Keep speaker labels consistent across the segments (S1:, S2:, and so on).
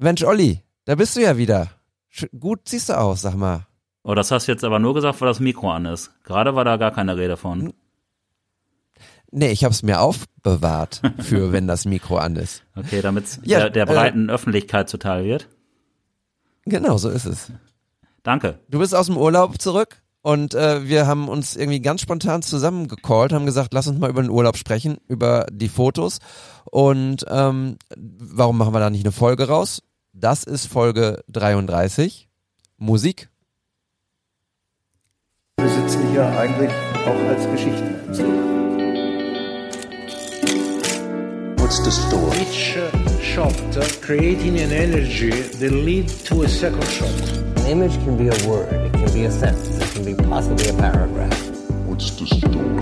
S1: Mensch, Olli, da bist du ja wieder. Sch gut siehst du aus, sag mal.
S2: Oh, das hast du jetzt aber nur gesagt, weil das Mikro an ist. Gerade war da gar keine Rede von.
S1: Nee, ich habe es mir aufbewahrt für, wenn das Mikro an ist.
S2: Okay, damit ja, der, der, breiten äh, Öffentlichkeit zuteil wird.
S1: Genau, so ist es.
S2: Danke.
S1: Du bist aus dem Urlaub zurück und äh, wir haben uns irgendwie ganz spontan zusammengecallt, haben gesagt, lass uns mal über den Urlaub sprechen, über die Fotos. Und ähm, warum machen wir da nicht eine Folge raus? Das ist Folge 33. Musik.
S3: Wir sitzen hier eigentlich auch als Geschichtenerzähler.
S4: What's the story?
S5: Each uh, shot uh, creating an energy that lead to a second shot.
S6: An image can be a word, it can be a sentence, it can be possibly a paragraph.
S4: What's the story?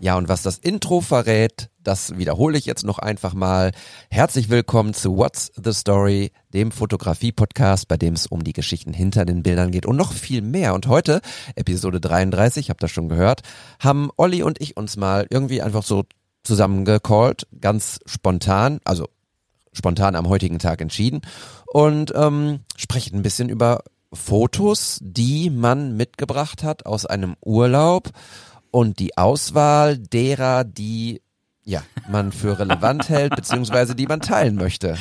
S1: Ja, und was das Intro verrät, das wiederhole ich jetzt noch einfach mal. Herzlich willkommen zu What's the Story, dem Fotografie-Podcast, bei dem es um die Geschichten hinter den Bildern geht und noch viel mehr. Und heute, Episode 33, habt ihr schon gehört, haben Olli und ich uns mal irgendwie einfach so zusammengecallt, ganz spontan, also spontan am heutigen Tag entschieden und ähm, sprechen ein bisschen über Fotos, die man mitgebracht hat aus einem Urlaub und die Auswahl derer, die ja, man für relevant hält, beziehungsweise die man teilen möchte.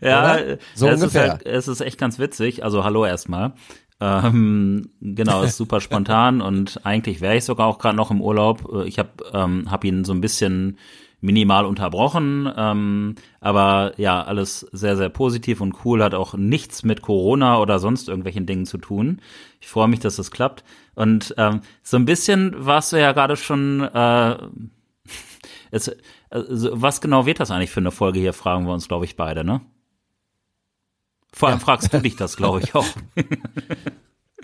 S2: Ja, Oder? so es ungefähr. Ist halt, es ist echt ganz witzig. Also hallo erstmal. Ähm, genau, ist super spontan und eigentlich wäre ich sogar auch gerade noch im Urlaub. Ich habe ähm, hab ihn so ein bisschen minimal unterbrochen, ähm, aber ja, alles sehr, sehr positiv und cool, hat auch nichts mit Corona oder sonst irgendwelchen Dingen zu tun. Ich freue mich, dass das klappt. Und ähm, so ein bisschen warst du ja gerade schon, äh, es, also, was genau wird das eigentlich für eine Folge hier, fragen wir uns, glaube ich, beide, ne? Vor allem ja. fragst du dich das, glaube ich, auch.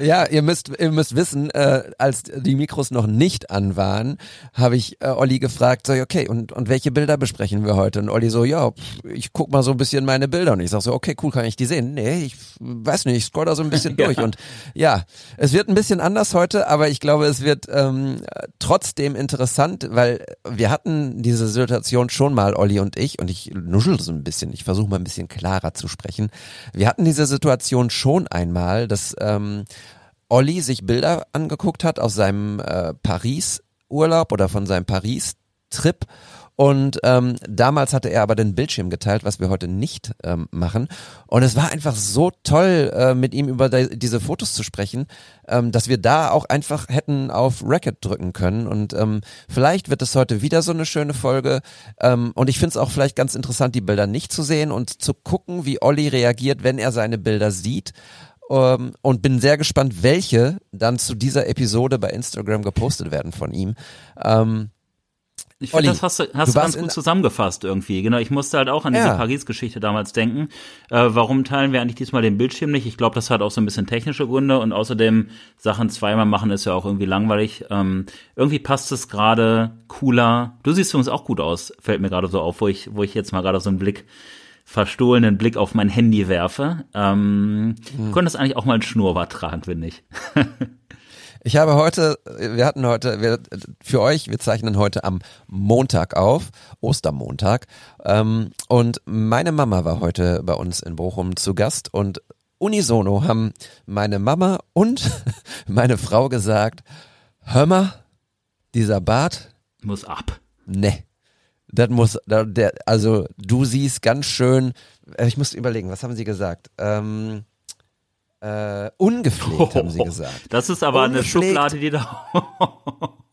S1: Ja, ihr müsst, ihr müsst wissen, äh, als die Mikros noch nicht an waren, habe ich äh, Olli gefragt, so, okay, und, und welche Bilder besprechen wir heute? Und Olli so, ja, ich guck mal so ein bisschen meine Bilder. Und ich sag so, okay, cool, kann ich die sehen? Nee, ich weiß nicht, ich scroll da so ein bisschen durch. ja. Und ja, es wird ein bisschen anders heute, aber ich glaube, es wird ähm, trotzdem interessant, weil wir hatten diese Situation schon mal, Olli und ich, und ich nuschel so ein bisschen, ich versuche mal ein bisschen klarer zu sprechen. Wir hatten diese Situation schon einmal, dass ähm, Olli sich Bilder angeguckt hat aus seinem äh, Paris-Urlaub oder von seinem Paris-Trip. Und ähm, damals hatte er aber den Bildschirm geteilt, was wir heute nicht ähm, machen. Und es war einfach so toll, äh, mit ihm über diese Fotos zu sprechen, ähm, dass wir da auch einfach hätten auf Record drücken können. Und ähm, vielleicht wird es heute wieder so eine schöne Folge. Ähm, und ich finde es auch vielleicht ganz interessant, die Bilder nicht zu sehen und zu gucken, wie Olli reagiert, wenn er seine Bilder sieht ähm, und bin sehr gespannt, welche dann zu dieser Episode bei Instagram gepostet werden von ihm. Ähm,
S2: ich finde, das hast du, hast du, du ganz gut zusammengefasst irgendwie. Genau, ich musste halt auch an diese ja. Paris-Geschichte damals denken. Äh, warum teilen wir eigentlich diesmal den Bildschirm nicht? Ich glaube, das hat auch so ein bisschen technische Gründe und außerdem Sachen zweimal machen ist ja auch irgendwie langweilig. Ähm, irgendwie passt es gerade cooler. Du siehst übrigens auch gut aus, fällt mir gerade so auf, wo ich, wo ich jetzt mal gerade so einen Blick verstohlenen Blick auf mein Handy werfe. Ähm, hm. Könntest eigentlich auch mal ein Schnurrbart tragen, finde ich.
S1: ich habe heute, wir hatten heute, wir, für euch, wir zeichnen heute am Montag auf, Ostermontag. Ähm, und meine Mama war heute bei uns in Bochum zu Gast und unisono haben meine Mama und meine Frau gesagt, hör mal, dieser Bart
S2: muss ab.
S1: Nee. Das muss, der, also du siehst ganz schön, äh, ich muss überlegen, was haben sie gesagt? Ähm, äh, ungepflegt, haben sie gesagt.
S2: Das ist aber ungepflegt, eine Schublade, die da.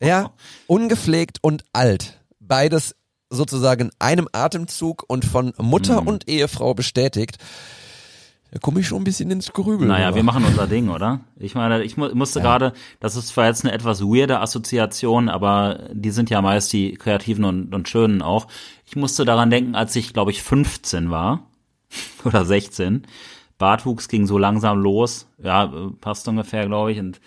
S1: ja, ungepflegt und alt. Beides sozusagen in einem Atemzug und von Mutter mm. und Ehefrau bestätigt. Da komme ich schon ein bisschen ins Grübeln.
S2: Naja, wir machen unser Ding, oder? Ich meine, ich musste ja. gerade, das ist zwar jetzt eine etwas weirde Assoziation, aber die sind ja meist die kreativen und, und schönen auch. Ich musste daran denken, als ich, glaube ich, 15 war oder 16. Bartwuchs ging so langsam los, ja, passt ungefähr, glaube ich. Und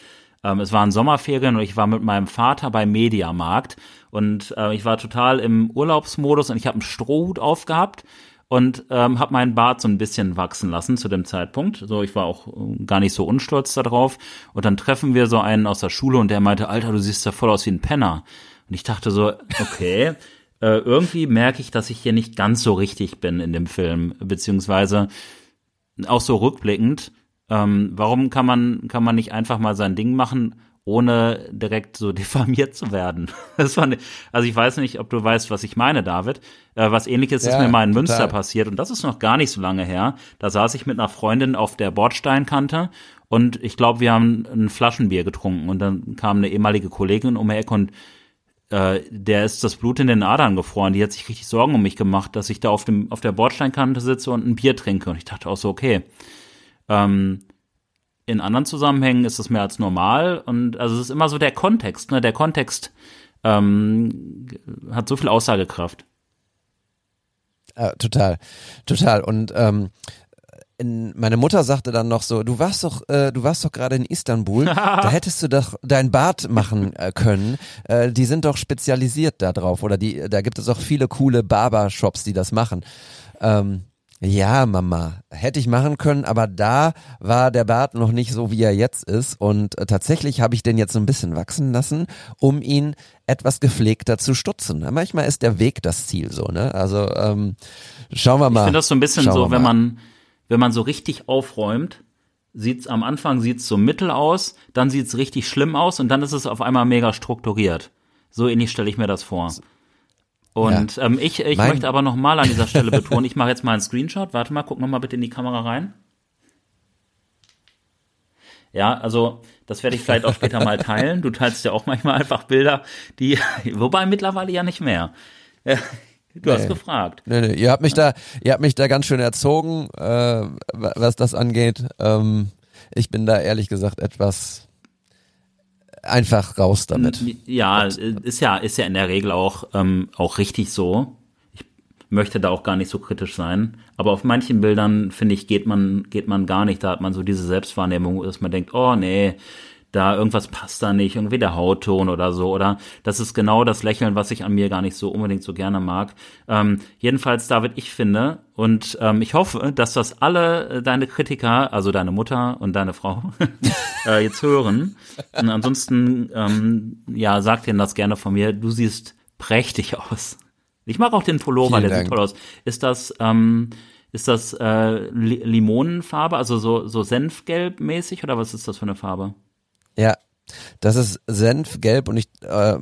S2: ähm, es waren Sommerferien und ich war mit meinem Vater beim Mediamarkt und äh, ich war total im Urlaubsmodus und ich habe einen Strohhut aufgehabt und ähm, habe meinen Bart so ein bisschen wachsen lassen zu dem Zeitpunkt. So, ich war auch äh, gar nicht so unstolz darauf. Und dann treffen wir so einen aus der Schule und der meinte, Alter, du siehst ja voll aus wie ein Penner. Und ich dachte so, okay. äh, irgendwie merke ich, dass ich hier nicht ganz so richtig bin in dem Film, beziehungsweise auch so rückblickend. Ähm, warum kann man, kann man nicht einfach mal sein Ding machen, ohne direkt so diffamiert zu werden? Das war ne, also ich weiß nicht, ob du weißt, was ich meine, David. Äh, was ähnliches ja, ist mir mal in total. Münster passiert und das ist noch gar nicht so lange her. Da saß ich mit einer Freundin auf der Bordsteinkante und ich glaube, wir haben ein Flaschenbier getrunken und dann kam eine ehemalige Kollegin um die Ecke und äh, der ist das Blut in den Adern gefroren. Die hat sich richtig Sorgen um mich gemacht, dass ich da auf dem auf der Bordsteinkante sitze und ein Bier trinke. Und ich dachte auch so, okay. Ähm, in anderen Zusammenhängen ist es mehr als normal und also es ist immer so der Kontext. Ne? Der Kontext ähm, hat so viel Aussagekraft.
S1: Ja, total, total. Und ähm, in, meine Mutter sagte dann noch so, du warst doch, äh, du warst doch gerade in Istanbul, da hättest du doch dein Bad machen äh, können. Äh, die sind doch spezialisiert da drauf oder die, da gibt es auch viele coole Barbershops, die das machen. Ähm, ja, Mama, hätte ich machen können, aber da war der Bart noch nicht so, wie er jetzt ist. Und äh, tatsächlich habe ich den jetzt so ein bisschen wachsen lassen, um ihn etwas gepflegter zu stutzen. Manchmal ist der Weg das Ziel so, ne? Also ähm, schauen wir mal. Ich
S2: finde das so ein bisschen so, wenn man wenn man so richtig aufräumt, sieht's am Anfang sieht's so mittel aus, dann sieht's richtig schlimm aus und dann ist es auf einmal mega strukturiert. So ähnlich stelle ich mir das vor. Und ja. ähm, ich, ich möchte aber noch mal an dieser Stelle betonen, ich mache jetzt mal einen Screenshot. Warte mal, guck noch mal bitte in die Kamera rein. Ja, also das werde ich vielleicht auch später mal teilen. Du teilst ja auch manchmal einfach Bilder, die, wobei mittlerweile ja nicht mehr. Du nee. hast gefragt.
S1: Nee, nee, ihr habt mich da, ihr habt mich da ganz schön erzogen, äh, was das angeht. Ähm, ich bin da ehrlich gesagt etwas einfach raus damit.
S2: Ja, ist ja, ist ja in der Regel auch, ähm, auch richtig so. Ich möchte da auch gar nicht so kritisch sein. Aber auf manchen Bildern, finde ich, geht man, geht man gar nicht. Da hat man so diese Selbstwahrnehmung, dass man denkt, oh nee, da irgendwas passt da nicht, irgendwie der Hautton oder so, oder das ist genau das Lächeln, was ich an mir gar nicht so unbedingt so gerne mag. Ähm, jedenfalls, David, ich finde, und ähm, ich hoffe, dass das alle äh, deine Kritiker, also deine Mutter und deine Frau, äh, jetzt hören. Und ansonsten, ähm, ja, sag denen das gerne von mir. Du siehst prächtig aus. Ich mag auch den Pullover, Vielen der Dank. sieht toll aus. Ist das, ähm, ist das äh, Limonenfarbe, also so, so Senfgelb mäßig oder was ist das für eine Farbe?
S1: Ja, das ist Senfgelb und ich äh,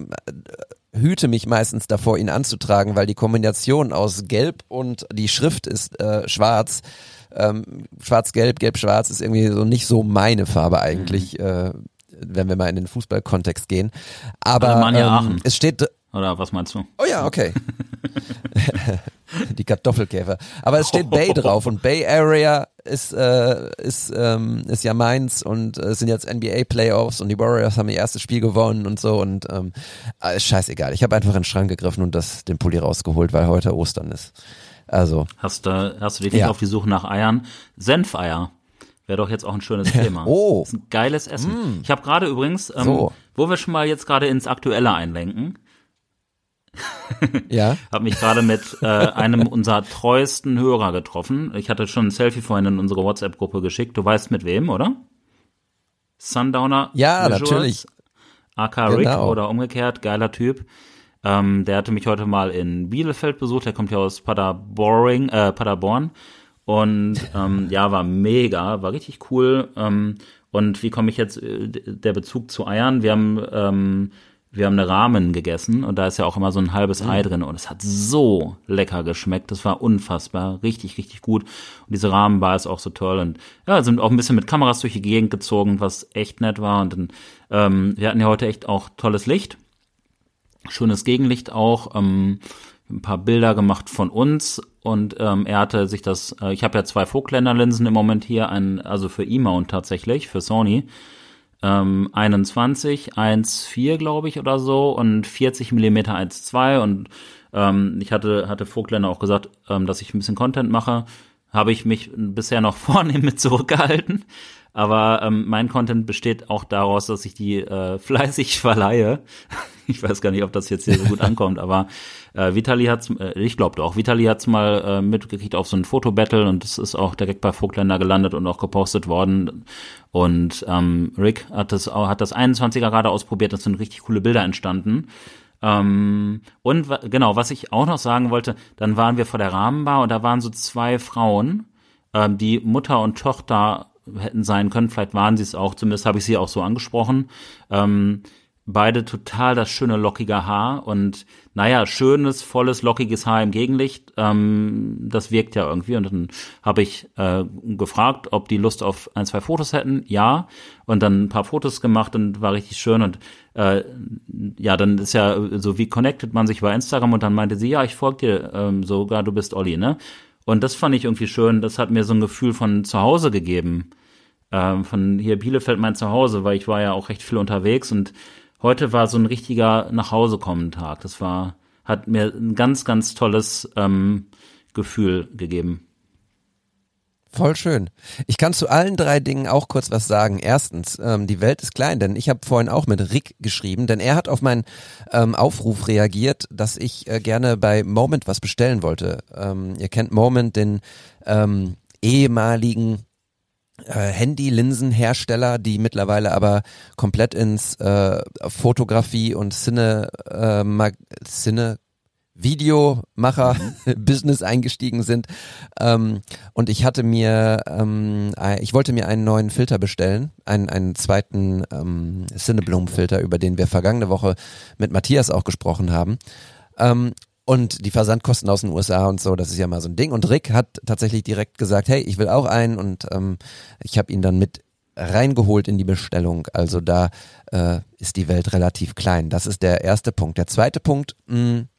S1: hüte mich meistens davor, ihn anzutragen, weil die Kombination aus Gelb und die Schrift ist äh, schwarz. Ähm, Schwarz-Gelb, Gelb-Schwarz ist irgendwie so nicht so meine Farbe eigentlich, mhm. äh, wenn wir mal in den Fußballkontext gehen. Aber ähm, es steht.
S2: Oder was meinst du?
S1: Oh ja, okay. die Kartoffelkäfer. Aber es steht Bay drauf und Bay Area ist, äh, ist, ähm, ist ja meins und äh, es sind jetzt NBA Playoffs und die Warriors haben ihr erstes Spiel gewonnen und so und ähm, äh, scheißegal. Ich habe einfach in den Schrank gegriffen und das, den Pulli rausgeholt, weil heute Ostern ist. Also.
S2: Hast du, hast du dich nicht ja. auf die Suche nach Eiern? Senfeier. Wäre doch jetzt auch ein schönes Thema.
S1: oh.
S2: Das ist ein geiles Essen. Mm. Ich habe gerade übrigens, ähm, so. wo wir schon mal jetzt gerade ins Aktuelle einlenken,
S1: ja.
S2: habe mich gerade mit äh, einem unserer treuesten Hörer getroffen. Ich hatte schon ein Selfie vorhin in unsere WhatsApp-Gruppe geschickt. Du weißt mit wem, oder? Sundowner.
S1: Ja, Visuals, natürlich.
S2: AK genau. Rick oder umgekehrt, geiler Typ. Ähm, der hatte mich heute mal in Bielefeld besucht. Der kommt ja aus Paderboring, äh, Paderborn. Und ähm, ja, war mega, war richtig cool. Ähm, und wie komme ich jetzt, äh, der Bezug zu Eiern? Wir haben ähm, wir haben eine Ramen gegessen und da ist ja auch immer so ein halbes mhm. Ei drin und es hat so lecker geschmeckt. Das war unfassbar, richtig, richtig gut. Und diese Rahmenbar ist auch so toll und ja, sind auch ein bisschen mit Kameras durch die Gegend gezogen, was echt nett war. Und dann, ähm, wir hatten ja heute echt auch tolles Licht, schönes Gegenlicht auch. Ähm, ein paar Bilder gemacht von uns und ähm, er hatte sich das, äh, ich habe ja zwei Vogtländer-Linsen im Moment hier, ein, also für E-Mount tatsächlich, für Sony ähm, 21, 1,4 glaube ich oder so und 40 Millimeter 1,2 und ähm, ich hatte, hatte Vogtländer auch gesagt, ähm, dass ich ein bisschen Content mache. Habe ich mich bisher noch vornehm mit zurückgehalten. Aber ähm, mein Content besteht auch daraus, dass ich die äh, fleißig verleihe. ich weiß gar nicht, ob das jetzt hier so gut ankommt, aber äh, Vitali hat's, äh, ich glaube doch, Vitali hat's mal äh, mitgekriegt auf so ein Fotobattle und das ist auch direkt bei Vogtländer gelandet und auch gepostet worden. Und ähm, Rick hat das, hat das 21er gerade ausprobiert, das sind richtig coole Bilder entstanden. Ähm, und genau, was ich auch noch sagen wollte, dann waren wir vor der Rahmenbar und da waren so zwei Frauen, ähm, die Mutter und Tochter hätten sein können, vielleicht waren sie es auch, zumindest habe ich sie auch so angesprochen. Ähm, beide total das schöne lockige Haar und naja, schönes, volles, lockiges Haar im Gegenlicht. Ähm, das wirkt ja irgendwie. Und dann habe ich äh, gefragt, ob die Lust auf ein, zwei Fotos hätten. Ja. Und dann ein paar Fotos gemacht und war richtig schön. Und äh, ja, dann ist ja so, wie connected man sich bei Instagram und dann meinte sie, ja, ich folge dir ähm, sogar, du bist Olli, ne? Und das fand ich irgendwie schön. Das hat mir so ein Gefühl von zu Hause gegeben. Ähm, von hier Bielefeld mein Zuhause, weil ich war ja auch recht viel unterwegs und heute war so ein richtiger Nachhausekommen-Tag. Das war, hat mir ein ganz, ganz tolles ähm, Gefühl gegeben.
S1: Voll schön. Ich kann zu allen drei Dingen auch kurz was sagen. Erstens, ähm, die Welt ist klein, denn ich habe vorhin auch mit Rick geschrieben, denn er hat auf meinen ähm, Aufruf reagiert, dass ich äh, gerne bei Moment was bestellen wollte. Ähm, ihr kennt Moment, den ähm, ehemaligen Handy-Linsenhersteller, die mittlerweile aber komplett ins äh, Fotografie und Cine, äh, Mag Cine Videomacher mhm. Business eingestiegen sind ähm, und ich hatte mir ähm, ich wollte mir einen neuen Filter bestellen einen einen zweiten ähm, Cineblum Filter über den wir vergangene Woche mit Matthias auch gesprochen haben ähm, und die Versandkosten aus den USA und so, das ist ja mal so ein Ding. Und Rick hat tatsächlich direkt gesagt, hey, ich will auch einen und ähm, ich habe ihn dann mit reingeholt in die Bestellung. Also da äh, ist die Welt relativ klein. Das ist der erste Punkt. Der zweite Punkt, mh, mm,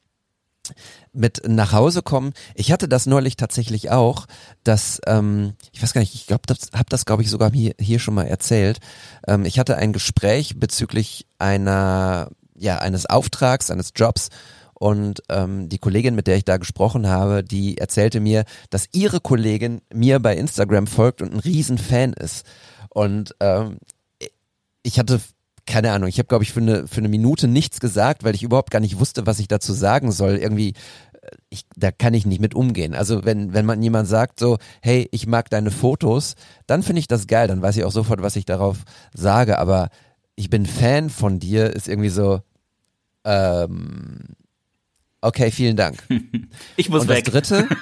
S1: mit nach Hause kommen. Ich hatte das neulich tatsächlich auch, dass ähm, ich weiß gar nicht, ich glaube, das habe das glaube ich sogar hier, hier schon mal erzählt. Ähm, ich hatte ein Gespräch bezüglich einer ja eines Auftrags, eines Jobs und ähm, die Kollegin, mit der ich da gesprochen habe, die erzählte mir, dass ihre Kollegin mir bei Instagram folgt und ein Riesenfan ist. Und ähm, ich hatte keine Ahnung, ich habe, glaube ich, für eine, für eine Minute nichts gesagt, weil ich überhaupt gar nicht wusste, was ich dazu sagen soll. Irgendwie, äh, ich, da kann ich nicht mit umgehen. Also wenn, wenn man jemand sagt so, hey, ich mag deine Fotos, dann finde ich das geil, dann weiß ich auch sofort, was ich darauf sage. Aber ich bin Fan von dir, ist irgendwie so, ähm, Okay, vielen Dank.
S2: Ich muss
S1: und
S2: weg.
S1: Das dritte,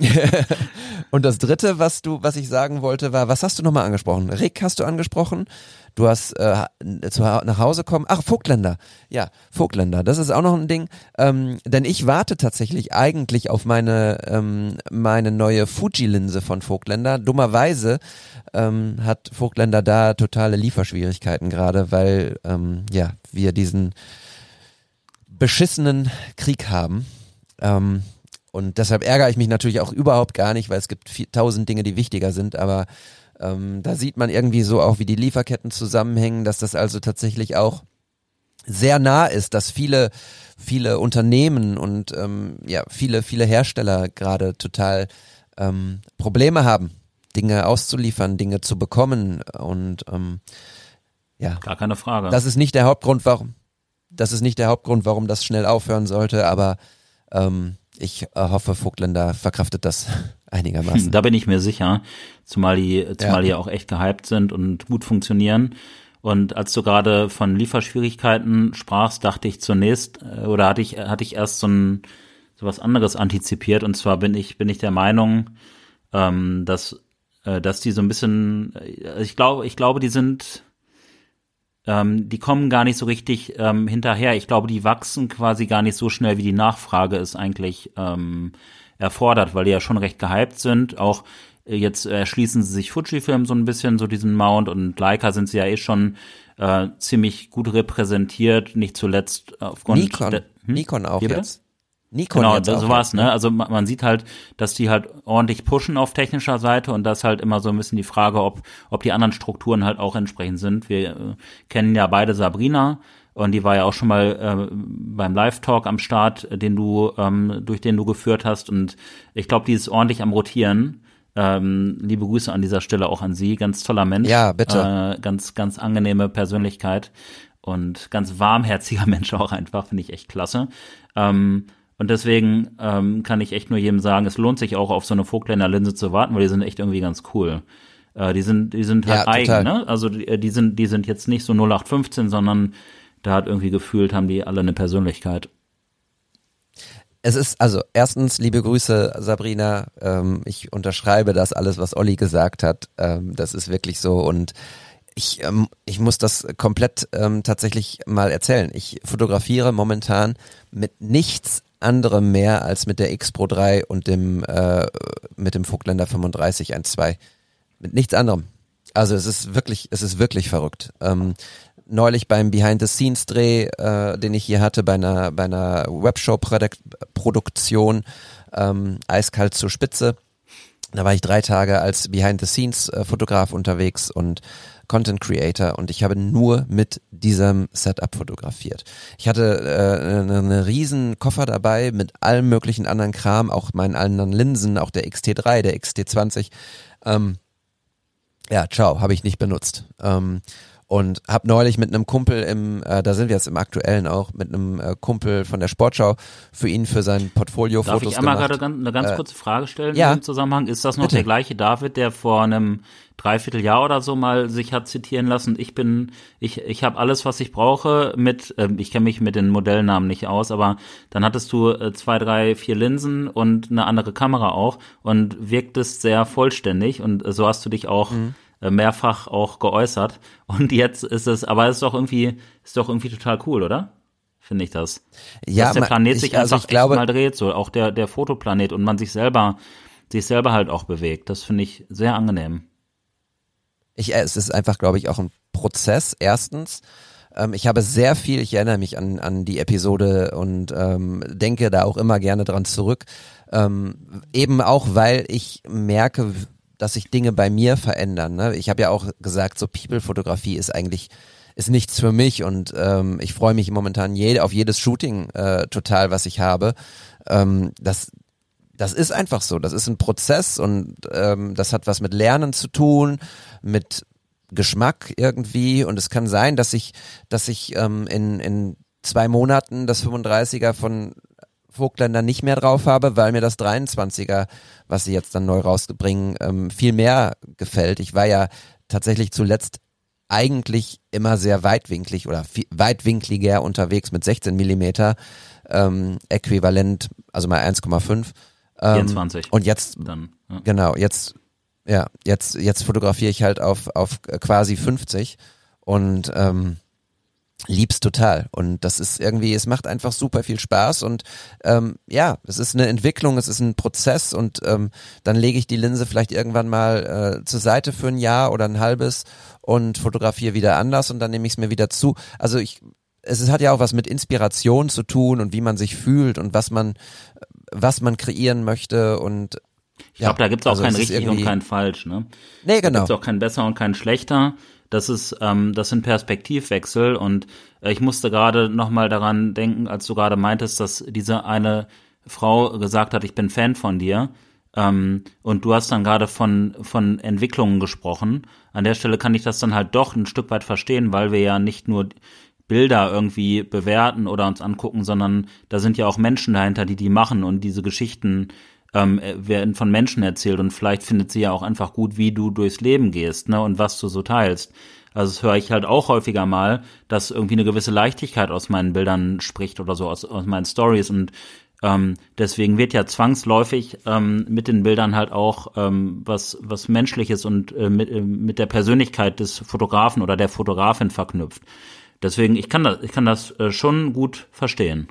S1: und das dritte, was du, was ich sagen wollte, war, was hast du nochmal angesprochen? Rick hast du angesprochen. Du hast äh, zu, nach Hause kommen. Ach, Vogtländer. Ja, Vogtländer. Das ist auch noch ein Ding. Ähm, denn ich warte tatsächlich eigentlich auf meine, ähm, meine neue Fuji-Linse von Vogtländer. Dummerweise ähm, hat Vogtländer da totale Lieferschwierigkeiten gerade, weil ähm, ja, wir diesen beschissenen Krieg haben. Ähm, und deshalb ärgere ich mich natürlich auch überhaupt gar nicht, weil es gibt tausend Dinge, die wichtiger sind, aber ähm, da sieht man irgendwie so auch, wie die Lieferketten zusammenhängen, dass das also tatsächlich auch sehr nah ist, dass viele, viele Unternehmen und ähm, ja, viele, viele Hersteller gerade total ähm, Probleme haben, Dinge auszuliefern, Dinge zu bekommen und ähm, ja.
S2: Gar keine Frage.
S1: Das ist nicht der Hauptgrund, warum das ist nicht der Hauptgrund, warum das schnell aufhören sollte, aber ähm, ich äh, hoffe, Vogtländer verkraftet das einigermaßen.
S2: Da bin ich mir sicher, zumal die, zumal ja. die auch echt gehypt sind und gut funktionieren. Und als du gerade von Lieferschwierigkeiten sprachst, dachte ich zunächst, äh, oder hatte ich, hatte ich erst so ein so was anderes antizipiert. Und zwar bin ich, bin ich der Meinung, ähm, dass, äh, dass die so ein bisschen, äh, ich glaube, ich glaube, die sind, ähm, die kommen gar nicht so richtig ähm, hinterher. Ich glaube, die wachsen quasi gar nicht so schnell, wie die Nachfrage es eigentlich ähm, erfordert, weil die ja schon recht gehypt sind. Auch äh, jetzt erschließen sie sich Fujifilm so ein bisschen, so diesen Mount und Leica sind sie ja eh schon äh, ziemlich gut repräsentiert, nicht zuletzt aufgrund
S1: Nikon,
S2: der,
S1: hm? Nikon auch jetzt.
S2: Nikon genau, so war's, ne? Also man, man, sieht halt, dass die halt ordentlich pushen auf technischer Seite und das halt immer so ein bisschen die Frage, ob, ob die anderen Strukturen halt auch entsprechend sind. Wir äh, kennen ja beide Sabrina und die war ja auch schon mal äh, beim Live-Talk am Start, den du, ähm, durch den du geführt hast und ich glaube, die ist ordentlich am Rotieren. Ähm, liebe Grüße an dieser Stelle auch an sie, ganz toller Mensch.
S1: Ja, bitte.
S2: Äh, ganz, ganz angenehme Persönlichkeit und ganz warmherziger Mensch auch einfach, finde ich echt klasse. Ähm, und deswegen ähm, kann ich echt nur jedem sagen, es lohnt sich auch auf so eine Vogtländer Linse zu warten, weil die sind echt irgendwie ganz cool. Äh, die sind, die sind halt ja, eigen, ne? Also die, die, sind, die sind jetzt nicht so 0815, sondern da hat irgendwie gefühlt, haben die alle eine Persönlichkeit.
S1: Es ist also erstens liebe Grüße Sabrina. Ähm, ich unterschreibe das alles, was Olli gesagt hat. Ähm, das ist wirklich so und ich ähm, ich muss das komplett ähm, tatsächlich mal erzählen. Ich fotografiere momentan mit nichts anderem mehr als mit der X Pro 3 und dem äh, mit dem Vogtländer 3512. Mit nichts anderem. Also es ist wirklich es ist wirklich verrückt. Ähm, neulich beim Behind-the-Scenes-Dreh, äh, den ich hier hatte, bei einer, bei einer Webshow-Produktion, ähm, eiskalt zur Spitze. Da war ich drei Tage als Behind-the-Scenes-Fotograf unterwegs und Content Creator und ich habe nur mit diesem Setup fotografiert. Ich hatte äh, eine, eine riesen Koffer dabei mit allem möglichen anderen Kram, auch meinen anderen Linsen, auch der XT3, der XT20. Ähm, ja, ciao, habe ich nicht benutzt. Ähm, und habe neulich mit einem Kumpel im, äh, da sind wir jetzt im aktuellen auch, mit einem äh, Kumpel von der Sportschau für ihn für sein Portfolio Darf Fotos
S2: ich einmal
S1: gemacht.
S2: gerade ganz, eine ganz äh, kurze Frage stellen
S1: ja.
S2: in dem Zusammenhang? Ist das noch
S1: Bitte.
S2: der gleiche David, der vor einem Dreivierteljahr oder so mal sich hat zitieren lassen? Ich bin, ich, ich habe alles, was ich brauche mit, äh, ich kenne mich mit den Modellnamen nicht aus, aber dann hattest du äh, zwei, drei, vier Linsen und eine andere Kamera auch und wirktest sehr vollständig und äh, so hast du dich auch mhm mehrfach auch geäußert. Und jetzt ist es, aber es ist doch irgendwie, ist doch irgendwie total cool, oder? Finde ich das.
S1: Ja,
S2: Dass der Planet
S1: ich,
S2: sich
S1: also
S2: einfach
S1: ich glaube,
S2: mal dreht, so auch der, der Fotoplanet und man sich selber, sich selber halt auch bewegt. Das finde ich sehr angenehm.
S1: Ich, äh, es ist einfach, glaube ich, auch ein Prozess. Erstens, ähm, ich habe sehr viel, ich erinnere mich an, an die Episode und ähm, denke da auch immer gerne dran zurück. Ähm, eben auch, weil ich merke, dass sich Dinge bei mir verändern. Ne? Ich habe ja auch gesagt, so People-Fotografie ist eigentlich ist nichts für mich und ähm, ich freue mich momentan je, auf jedes Shooting äh, total, was ich habe. Ähm, das das ist einfach so. Das ist ein Prozess und ähm, das hat was mit Lernen zu tun, mit Geschmack irgendwie und es kann sein, dass ich, dass ich ähm, in, in zwei Monaten das 35er von Vogtländer nicht mehr drauf habe, weil mir das 23er, was sie jetzt dann neu rausbringen, ähm, viel mehr gefällt. Ich war ja tatsächlich zuletzt eigentlich immer sehr weitwinklig oder viel, weitwinkliger unterwegs mit 16 Millimeter ähm, äquivalent, also mal 1,5.
S2: Ähm, 24.
S1: Und jetzt,
S2: dann,
S1: ja. genau, jetzt, ja, jetzt, jetzt fotografiere ich halt auf, auf quasi 50 und ähm, lieb's total und das ist irgendwie, es macht einfach super viel Spaß und ähm, ja, es ist eine Entwicklung, es ist ein Prozess und ähm, dann lege ich die Linse vielleicht irgendwann mal äh, zur Seite für ein Jahr oder ein halbes und fotografiere wieder anders und dann nehme ich es mir wieder zu. Also ich, es, es hat ja auch was mit Inspiration zu tun und wie man sich fühlt und was man, was man kreieren möchte und
S2: ich glaube, da gibt's auch also kein richtig und kein falsch, ne?
S1: Nee, genau. Da
S2: gibt's auch kein besser und kein schlechter das ist, ähm, das sind Perspektivwechsel und äh, ich musste gerade nochmal daran denken, als du gerade meintest, dass diese eine Frau gesagt hat, ich bin Fan von dir. Ähm, und du hast dann gerade von, von Entwicklungen gesprochen. An der Stelle kann ich das dann halt doch ein Stück weit verstehen, weil wir ja nicht nur Bilder irgendwie bewerten oder uns angucken, sondern da sind ja auch Menschen dahinter, die die machen und diese Geschichten ähm, werden von Menschen erzählt und vielleicht findet sie ja auch einfach gut, wie du durchs Leben gehst, ne, und was du so teilst. Also das höre ich halt auch häufiger mal, dass irgendwie eine gewisse Leichtigkeit aus meinen Bildern spricht oder so, aus, aus meinen Stories und ähm, deswegen wird ja zwangsläufig ähm, mit den Bildern halt auch ähm, was, was Menschliches und äh, mit, äh, mit der Persönlichkeit des Fotografen oder der Fotografin verknüpft. Deswegen, ich kann das, ich kann das äh, schon gut verstehen.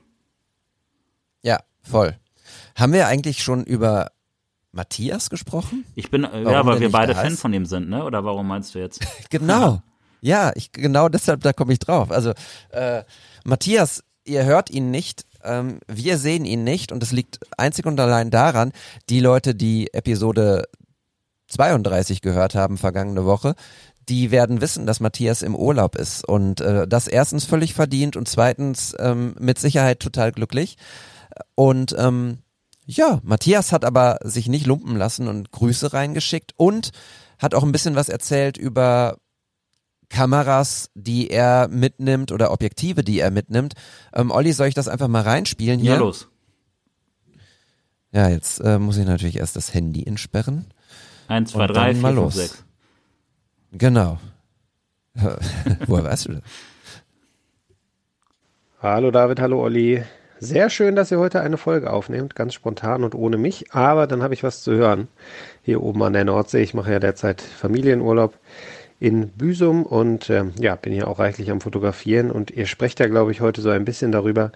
S1: Ja, voll. Haben wir eigentlich schon über Matthias gesprochen?
S2: Ich bin, äh, ja, weil wir beide Fan von ihm sind, ne? Oder warum meinst du jetzt?
S1: genau. Ja, ich, genau deshalb, da komme ich drauf. Also, äh, Matthias, ihr hört ihn nicht, ähm, wir sehen ihn nicht und es liegt einzig und allein daran, die Leute, die Episode 32 gehört haben vergangene Woche, die werden wissen, dass Matthias im Urlaub ist und äh, das erstens völlig verdient und zweitens ähm, mit Sicherheit total glücklich. Und ähm, ja, Matthias hat aber sich nicht lumpen lassen und Grüße reingeschickt und hat auch ein bisschen was erzählt über Kameras, die er mitnimmt oder Objektive, die er mitnimmt. Ähm, Olli, soll ich das einfach mal reinspielen hier?
S2: Ja, los.
S1: Ja, jetzt äh, muss ich natürlich erst das Handy entsperren.
S2: Eins, zwei, drei, vier, fünf, sechs.
S1: Genau. Woher weißt du das?
S7: Hallo David, hallo Olli. Sehr schön, dass ihr heute eine Folge aufnehmt, ganz spontan und ohne mich, aber dann habe ich was zu hören. Hier oben an der Nordsee. Ich mache ja derzeit Familienurlaub in Büsum und äh, ja, bin hier auch reichlich am Fotografieren und ihr sprecht ja, glaube ich, heute so ein bisschen darüber,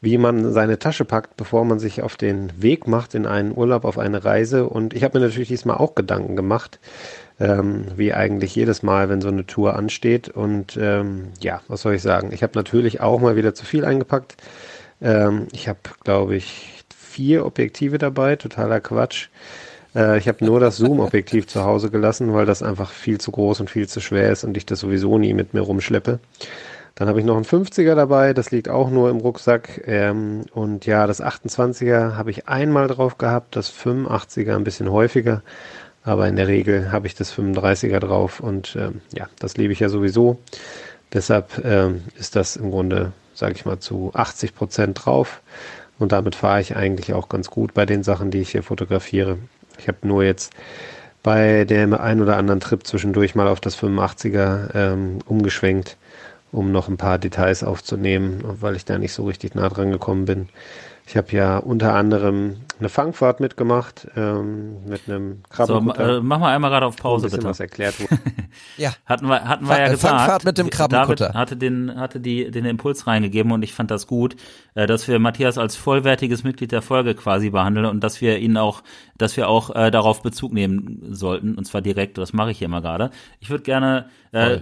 S7: wie man seine Tasche packt, bevor man sich auf den Weg macht in einen Urlaub, auf eine Reise. Und ich habe mir natürlich diesmal auch Gedanken gemacht, ähm, wie eigentlich jedes Mal, wenn so eine Tour ansteht. Und ähm, ja, was soll ich sagen? Ich habe natürlich auch mal wieder zu viel eingepackt. Ähm, ich habe, glaube ich, vier Objektive dabei, totaler Quatsch. Äh, ich habe nur das Zoom-Objektiv zu Hause gelassen, weil das einfach viel zu groß und viel zu schwer ist und ich das sowieso nie mit mir rumschleppe. Dann habe ich noch einen 50er dabei, das liegt auch nur im Rucksack. Ähm, und ja, das 28er habe ich einmal drauf gehabt, das 85er ein bisschen häufiger. Aber in der Regel habe ich das 35er drauf und ähm, ja, das liebe ich ja sowieso. Deshalb ähm, ist das im Grunde sage ich mal, zu 80 Prozent drauf. Und damit fahre ich eigentlich auch ganz gut bei den Sachen, die ich hier fotografiere. Ich habe nur jetzt bei dem ein oder anderen Trip zwischendurch mal auf das 85er ähm, umgeschwenkt, um noch ein paar Details aufzunehmen, weil ich da nicht so richtig nah dran gekommen bin. Ich habe ja unter anderem eine Fangfahrt mitgemacht ähm, mit einem Krabbenkutter.
S2: So, äh, mach mal einmal gerade auf Pause bitte.
S7: was erklärt
S2: ja, hatten wir hatten wir ja gesagt.
S1: Fangfahrt mit dem Krabbenkutter.
S2: David hatte den hatte die den Impuls reingegeben und ich fand das gut, äh, dass wir Matthias als vollwertiges Mitglied der Folge quasi behandeln und dass wir ihn auch dass wir auch äh, darauf Bezug nehmen sollten und zwar direkt. Das mache ich hier mal gerade. Ich würde gerne äh,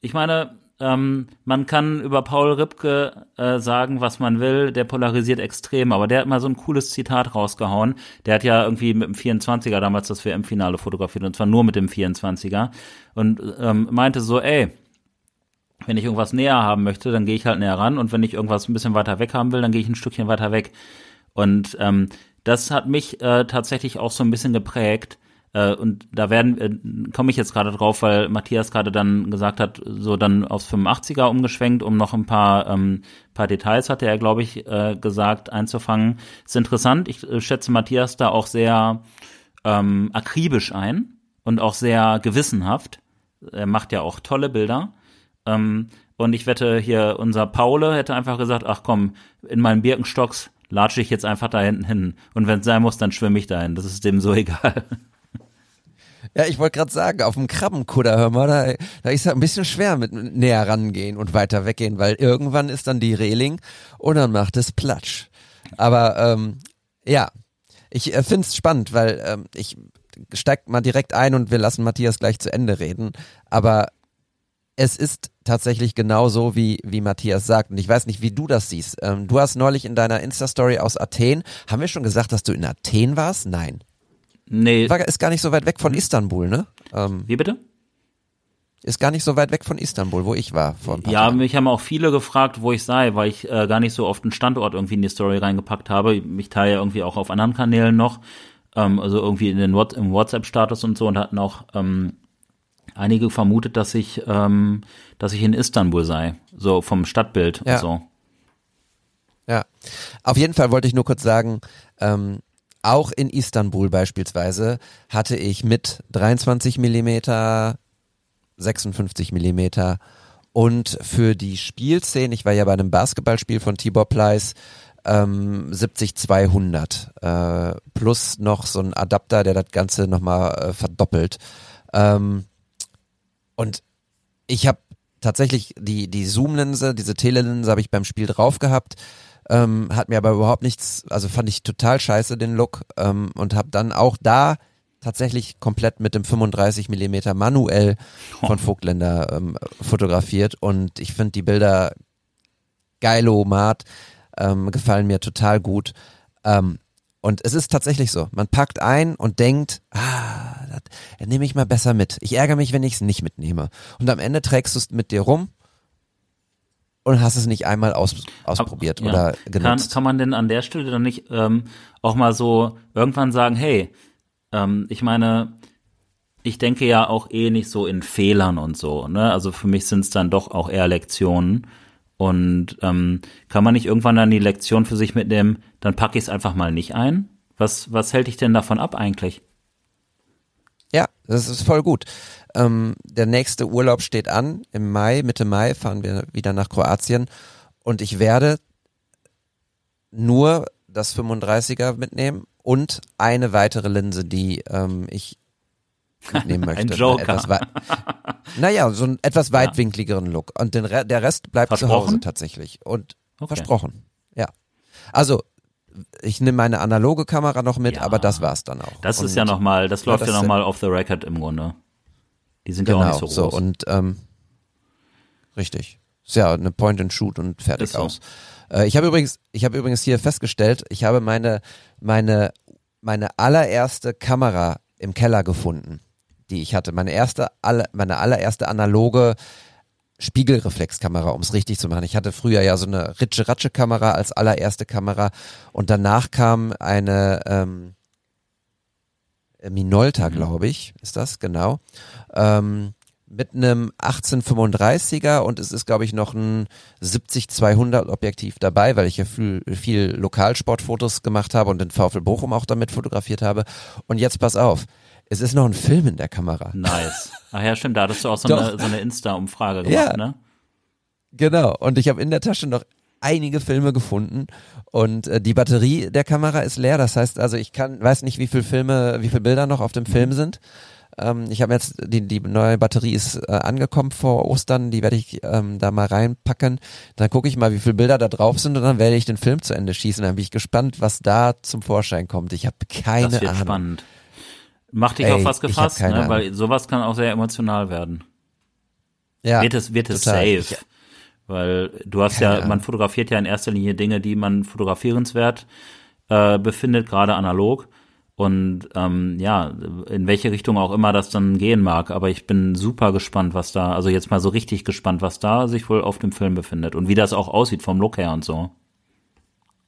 S2: ich meine ähm, man kann über Paul Ripke äh, sagen, was man will, der polarisiert extrem, aber der hat mal so ein cooles Zitat rausgehauen. Der hat ja irgendwie mit dem 24er damals das WM-Finale fotografiert, und zwar nur mit dem 24er. Und ähm, meinte so, ey, wenn ich irgendwas näher haben möchte, dann gehe ich halt näher ran und wenn ich irgendwas ein bisschen weiter weg haben will, dann gehe ich ein Stückchen weiter weg. Und ähm, das hat mich äh, tatsächlich auch so ein bisschen geprägt, äh, und da werden, äh, komme ich jetzt gerade drauf, weil Matthias gerade dann gesagt hat, so dann aufs 85er umgeschwenkt, um noch ein paar, ähm, paar Details, hatte er, glaube ich, äh, gesagt, einzufangen. Ist interessant. Ich äh, schätze Matthias da auch sehr ähm, akribisch ein und auch sehr gewissenhaft. Er macht ja auch tolle Bilder. Ähm, und ich wette, hier unser Paule hätte einfach gesagt, ach komm, in meinen Birkenstocks latsche ich jetzt einfach da hinten hin. Und wenn es sein muss, dann schwimme ich dahin. Das ist dem so egal.
S1: Ja, ich wollte gerade sagen, auf dem Krabbenkutter, hör mal, da, da ist ja ein bisschen schwer mit näher rangehen und weiter weggehen, weil irgendwann ist dann die Reling und dann macht es Platsch. Aber ähm, ja, ich äh, finde es spannend, weil ähm, ich steig mal direkt ein und wir lassen Matthias gleich zu Ende reden. Aber es ist tatsächlich genau so, wie, wie Matthias sagt. Und ich weiß nicht, wie du das siehst. Ähm, du hast neulich in deiner Insta-Story aus Athen, haben wir schon gesagt, dass du in Athen warst? Nein.
S2: Nee.
S1: War, ist gar nicht so weit weg von Istanbul, ne?
S2: Ähm, Wie bitte?
S1: Ist gar nicht so weit weg von Istanbul, wo ich war vor ein paar
S2: Ja,
S1: Tagen.
S2: mich haben auch viele gefragt, wo ich sei, weil ich äh, gar nicht so oft einen Standort irgendwie in die Story reingepackt habe. Ich teile ja irgendwie auch auf anderen Kanälen noch, ähm, also irgendwie in den What im WhatsApp-Status und so und hatten auch ähm, einige vermutet, dass ich, ähm, dass ich in Istanbul sei, so vom Stadtbild
S1: ja.
S2: und so.
S1: Ja, auf jeden Fall wollte ich nur kurz sagen, ähm, auch in Istanbul beispielsweise hatte ich mit 23 Millimeter, 56 Millimeter und für die Spielszene, ich war ja bei einem Basketballspiel von Tibor Pleiss, ähm, 70-200 äh, plus noch so ein Adapter, der das Ganze nochmal äh, verdoppelt. Ähm, und ich habe tatsächlich die, die Zoom-Linse, diese Telelinse habe ich beim Spiel drauf gehabt ähm, hat mir aber überhaupt nichts, also fand ich total scheiße den Look ähm, und habe dann auch da tatsächlich komplett mit dem 35 Millimeter manuell von Vogtländer ähm, fotografiert und ich finde die Bilder geilomat, ähm, gefallen mir total gut. Ähm, und es ist tatsächlich so, man packt ein und denkt, ah, das nehme ich mal besser mit. Ich ärgere mich, wenn ich es nicht mitnehme. Und am Ende trägst du es mit dir rum und hast es nicht einmal aus, ausprobiert ja. oder genutzt.
S2: Kann, kann man denn an der Stelle dann nicht ähm, auch mal so irgendwann sagen, hey, ähm, ich meine, ich denke ja auch eh nicht so in Fehlern und so, ne? Also für mich sind es dann doch auch eher Lektionen. Und ähm, kann man nicht irgendwann dann die Lektion für sich mitnehmen, dann packe ich es einfach mal nicht ein? Was, was hält dich denn davon ab eigentlich?
S1: Ja, das ist voll gut. Ähm, der nächste Urlaub steht an. Im Mai, Mitte Mai fahren wir wieder nach Kroatien. Und ich werde nur das 35er mitnehmen und eine weitere Linse, die ähm, ich mitnehmen möchte.
S2: Ein Joker.
S1: Etwas naja, so einen etwas weitwinkligeren Look. Und den Re der Rest bleibt zu? Hause tatsächlich. Und
S2: Okay.
S1: versprochen. Ja. Also, ich nehme meine analoge Kamera noch mit,
S2: Ja.
S1: aber das war's dann auch.
S2: Das
S1: und
S2: ist ja nochmal, das
S1: Ja,
S2: läuft ja
S1: sind-
S2: nochmal off the record im Grunde. Die sind ja
S1: Genau,
S2: auch nicht so groß.
S1: und ähm, richtig. Ist ja eine Point and Shoot und fertig
S2: so.
S1: aus. Äh, ich habe übrigens, ich habe übrigens hier festgestellt, ich habe meine meine meine allererste Kamera im Keller gefunden, die ich hatte. Meine erste alle, meine allererste analoge Spiegelreflexkamera, um es richtig zu machen. Ich hatte früher ja so eine Ritsche-Ratsche-Kamera als allererste Kamera und danach kam eine ähm, Minolta, glaube ich, ist das, genau. Ähm, mit einem 1835er und es ist, glaube ich, noch ein 70-200 Objektiv dabei, weil ich ja viel, viel Lokalsportfotos gemacht habe und den VfL Bochum auch damit fotografiert habe. Und jetzt pass auf, es ist noch ein Film in der Kamera.
S2: Nice. Ach ja, stimmt, da hattest du auch so
S1: Doch.
S2: eine, so eine Insta-Umfrage gemacht,
S1: Ja.
S2: ne?
S1: Genau. Und ich habe in der Tasche noch einige Filme gefunden und äh, die Batterie der Kamera ist leer. Das heißt, also ich kann, weiß nicht, wie viele Filme, wie viele Bilder noch auf dem Film sind. Ähm, ich habe jetzt die die neue Batterie ist äh, angekommen vor Ostern. Die werde ich ähm, da mal reinpacken. Dann gucke ich mal, wie viele Bilder da drauf sind und dann werde ich den Film zu Ende schießen. Dann bin ich gespannt, was da zum Vorschein kommt. Ich habe keine
S2: Das wird
S1: Ahnung.
S2: spannend. Macht dich
S1: Ey,
S2: auf was gefasst, ne?
S1: Ahnung.
S2: Weil sowas kann auch sehr emotional werden.
S1: Ja,
S2: wird es, wird es
S1: total.
S2: safe.
S1: Ich-
S2: Weil du hast ja,
S1: Ahnung.
S2: man fotografiert ja in erster Linie Dinge, die man fotografierenswert äh, befindet, gerade analog. Und ähm, ja, in welche Richtung auch immer das dann gehen mag. Aber ich bin super gespannt, was da, also jetzt mal so richtig gespannt, was da sich wohl auf dem Film befindet und wie das auch aussieht vom Look her und so.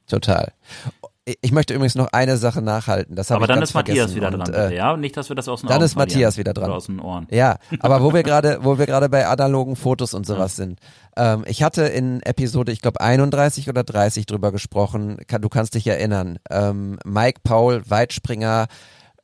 S1: Total. Ich möchte übrigens noch eine Sache nachhalten. Das
S2: Aber dann ist Matthias wieder
S1: Und,
S2: dran,
S1: äh,
S2: ja? Nicht, dass wir das aus den
S1: dann
S2: Augen
S1: ist Matthias wieder dran.
S2: Oder aus den Ohren.
S1: Ja, aber wo wir gerade, wo wir gerade bei analogen Fotos und sowas sind. Ähm, ich hatte in Episode, ich glaube 31 oder 30 drüber gesprochen. Du kannst dich erinnern. Ähm, Mike Paul, Weitspringer,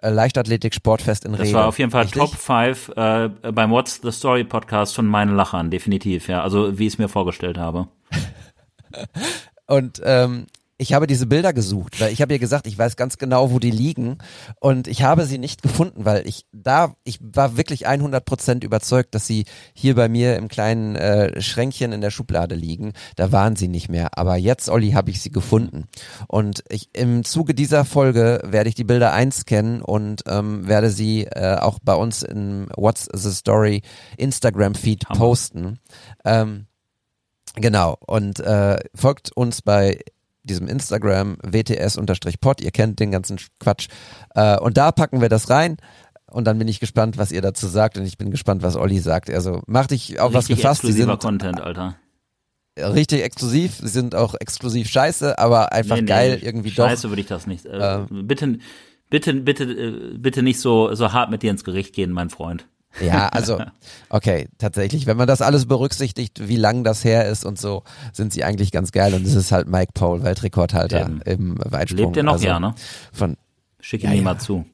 S1: äh, Leichtathletik Sportfest in
S2: Das
S1: Rede.
S2: war auf jeden Fall
S1: Richtig?
S2: Top 5 äh, beim What's the Story Podcast von meinen Lachern, definitiv, ja. Also wie ich es mir vorgestellt habe.
S1: Und ähm, ich habe diese Bilder gesucht, weil ich habe ihr gesagt, ich weiß ganz genau, wo die liegen und ich habe sie nicht gefunden, weil ich da, ich war wirklich 100% überzeugt, dass sie hier bei mir im kleinen äh, Schränkchen in der Schublade liegen. Da waren sie nicht mehr, aber jetzt, Olli, habe ich sie gefunden und ich im Zuge dieser Folge werde ich die Bilder einscannen und ähm, werde sie äh, auch bei uns im What's the Story Instagram Feed
S2: Hammer.
S1: posten. Ähm, Genau. Und äh, folgt uns bei diesem Instagram WTS-Pod. Ihr kennt den ganzen Quatsch. Äh, und da packen wir das rein. Und dann bin ich gespannt, was ihr dazu sagt. Und ich bin gespannt, was Olli sagt. Also mach dich auf was gefasst.
S2: Exklusiver
S1: sind
S2: Content, Alter.
S1: richtig exklusiv. Sie sind auch exklusiv scheiße, aber einfach
S2: Nee, nee,
S1: geil irgendwie doch.
S2: Scheiße würde ich das nicht. Äh, bitte, bitte, bitte, äh, bitte nicht so, so hart mit dir ins Gericht gehen, mein Freund.
S1: Ja, also, okay, tatsächlich, wenn man das alles berücksichtigt, wie lang das her ist und so, sind sie eigentlich ganz geil. Und es ist halt Mike Paul, Weltrekordhalter
S2: Eben.
S1: im Weitsprung.
S2: Lebt der noch?
S1: also
S2: ja, ne?
S1: Von,
S2: Schick
S1: Ja,
S2: ihn
S1: ja.
S2: mal zu.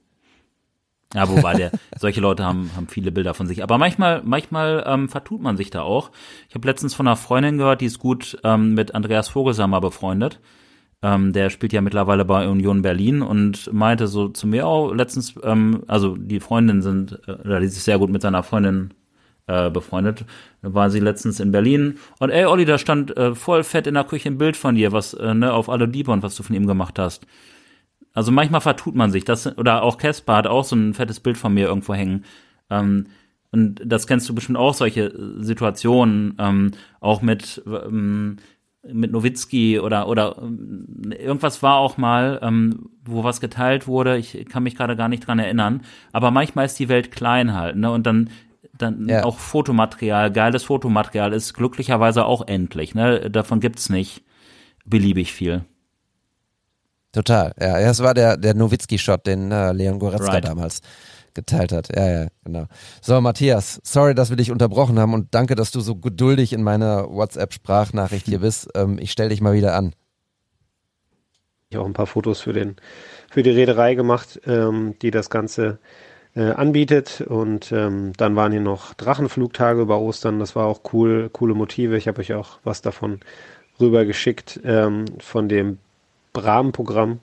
S2: Ja, wobei der, solche Leute haben, haben viele Bilder von sich. Aber manchmal, manchmal ähm, vertut man sich da auch. Ich habe letztens von einer Freundin gehört, die ist gut ähm, mit Andreas Vogelsammer befreundet. Ähm, der spielt ja mittlerweile bei Union Berlin und meinte so zu mir auch letztens, ähm, also die Freundin sind, äh, oder die ist sehr gut mit seiner Freundin äh, befreundet. War sie letztens in Berlin und ey Olli, da stand äh, voll fett in der Küche ein Bild von dir, was äh, ne auf Alle Liebe und was du von ihm gemacht hast. Also manchmal vertut man sich. Das, oder auch Caspar hat auch so ein fettes Bild von mir irgendwo hängen. Ähm, und das kennst du bestimmt auch, solche Situationen, ähm, auch mit, ähm, mit Nowitzki oder, oder ähm, irgendwas war auch mal, ähm, wo was geteilt wurde. Ich kann mich gerade gar nicht dran erinnern. Aber manchmal ist die Welt klein halt, ne? Und dann dann
S1: Ja.
S2: auch Fotomaterial, geiles Fotomaterial ist glücklicherweise auch endlich, ne? Davon gibt's nicht beliebig viel.
S1: Total, ja. Das war der, der Nowitzki-Shot, den äh, Leon Goretzka
S2: Right.
S1: damals geteilt hat. Ja, ja, genau. So, Matthias, sorry, dass wir dich unterbrochen haben und danke, dass du so geduldig in meiner WhatsApp-Sprachnachricht hier bist. Ähm, ich stell dich mal wieder an.
S7: Ich habe auch ein paar Fotos für den für die Reederei gemacht, ähm, die das Ganze äh, anbietet. Und ähm, dann waren hier noch Drachenflugtage über Ostern. Das war auch cool, coole Motive. Ich habe euch auch was davon rübergeschickt ähm, von dem Brahmenprogramm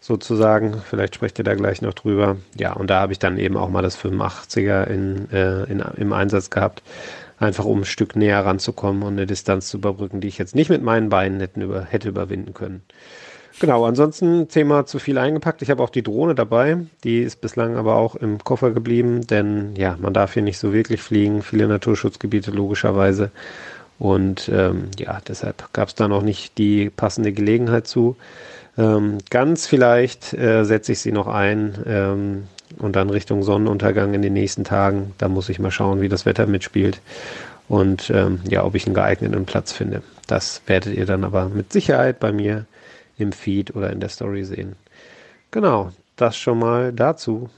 S7: sozusagen. Vielleicht sprecht ihr da gleich noch drüber. Ja, und da habe ich dann eben auch mal das 85er in, äh, in, im Einsatz gehabt. Einfach um ein Stück näher ranzukommen und eine Distanz zu überbrücken, die ich jetzt nicht mit meinen Beinen hätten über, hätte überwinden können. Genau, ansonsten Thema zu viel eingepackt. Ich habe auch die Drohne dabei. Die ist bislang aber auch im Koffer geblieben, denn ja, man darf hier nicht so wirklich fliegen. Viele Naturschutzgebiete logischerweise. Und ähm, ja, deshalb gab es da noch nicht die passende Gelegenheit zu. Ähm, ganz vielleicht äh, setze ich sie noch ein ähm, und dann Richtung Sonnenuntergang in den nächsten Tagen. Da muss ich mal schauen, wie das Wetter mitspielt und ähm, ja, ob ich einen geeigneten Platz finde. Das werdet ihr dann aber mit Sicherheit bei mir im Feed oder in der Story sehen. Genau, das schon mal dazu.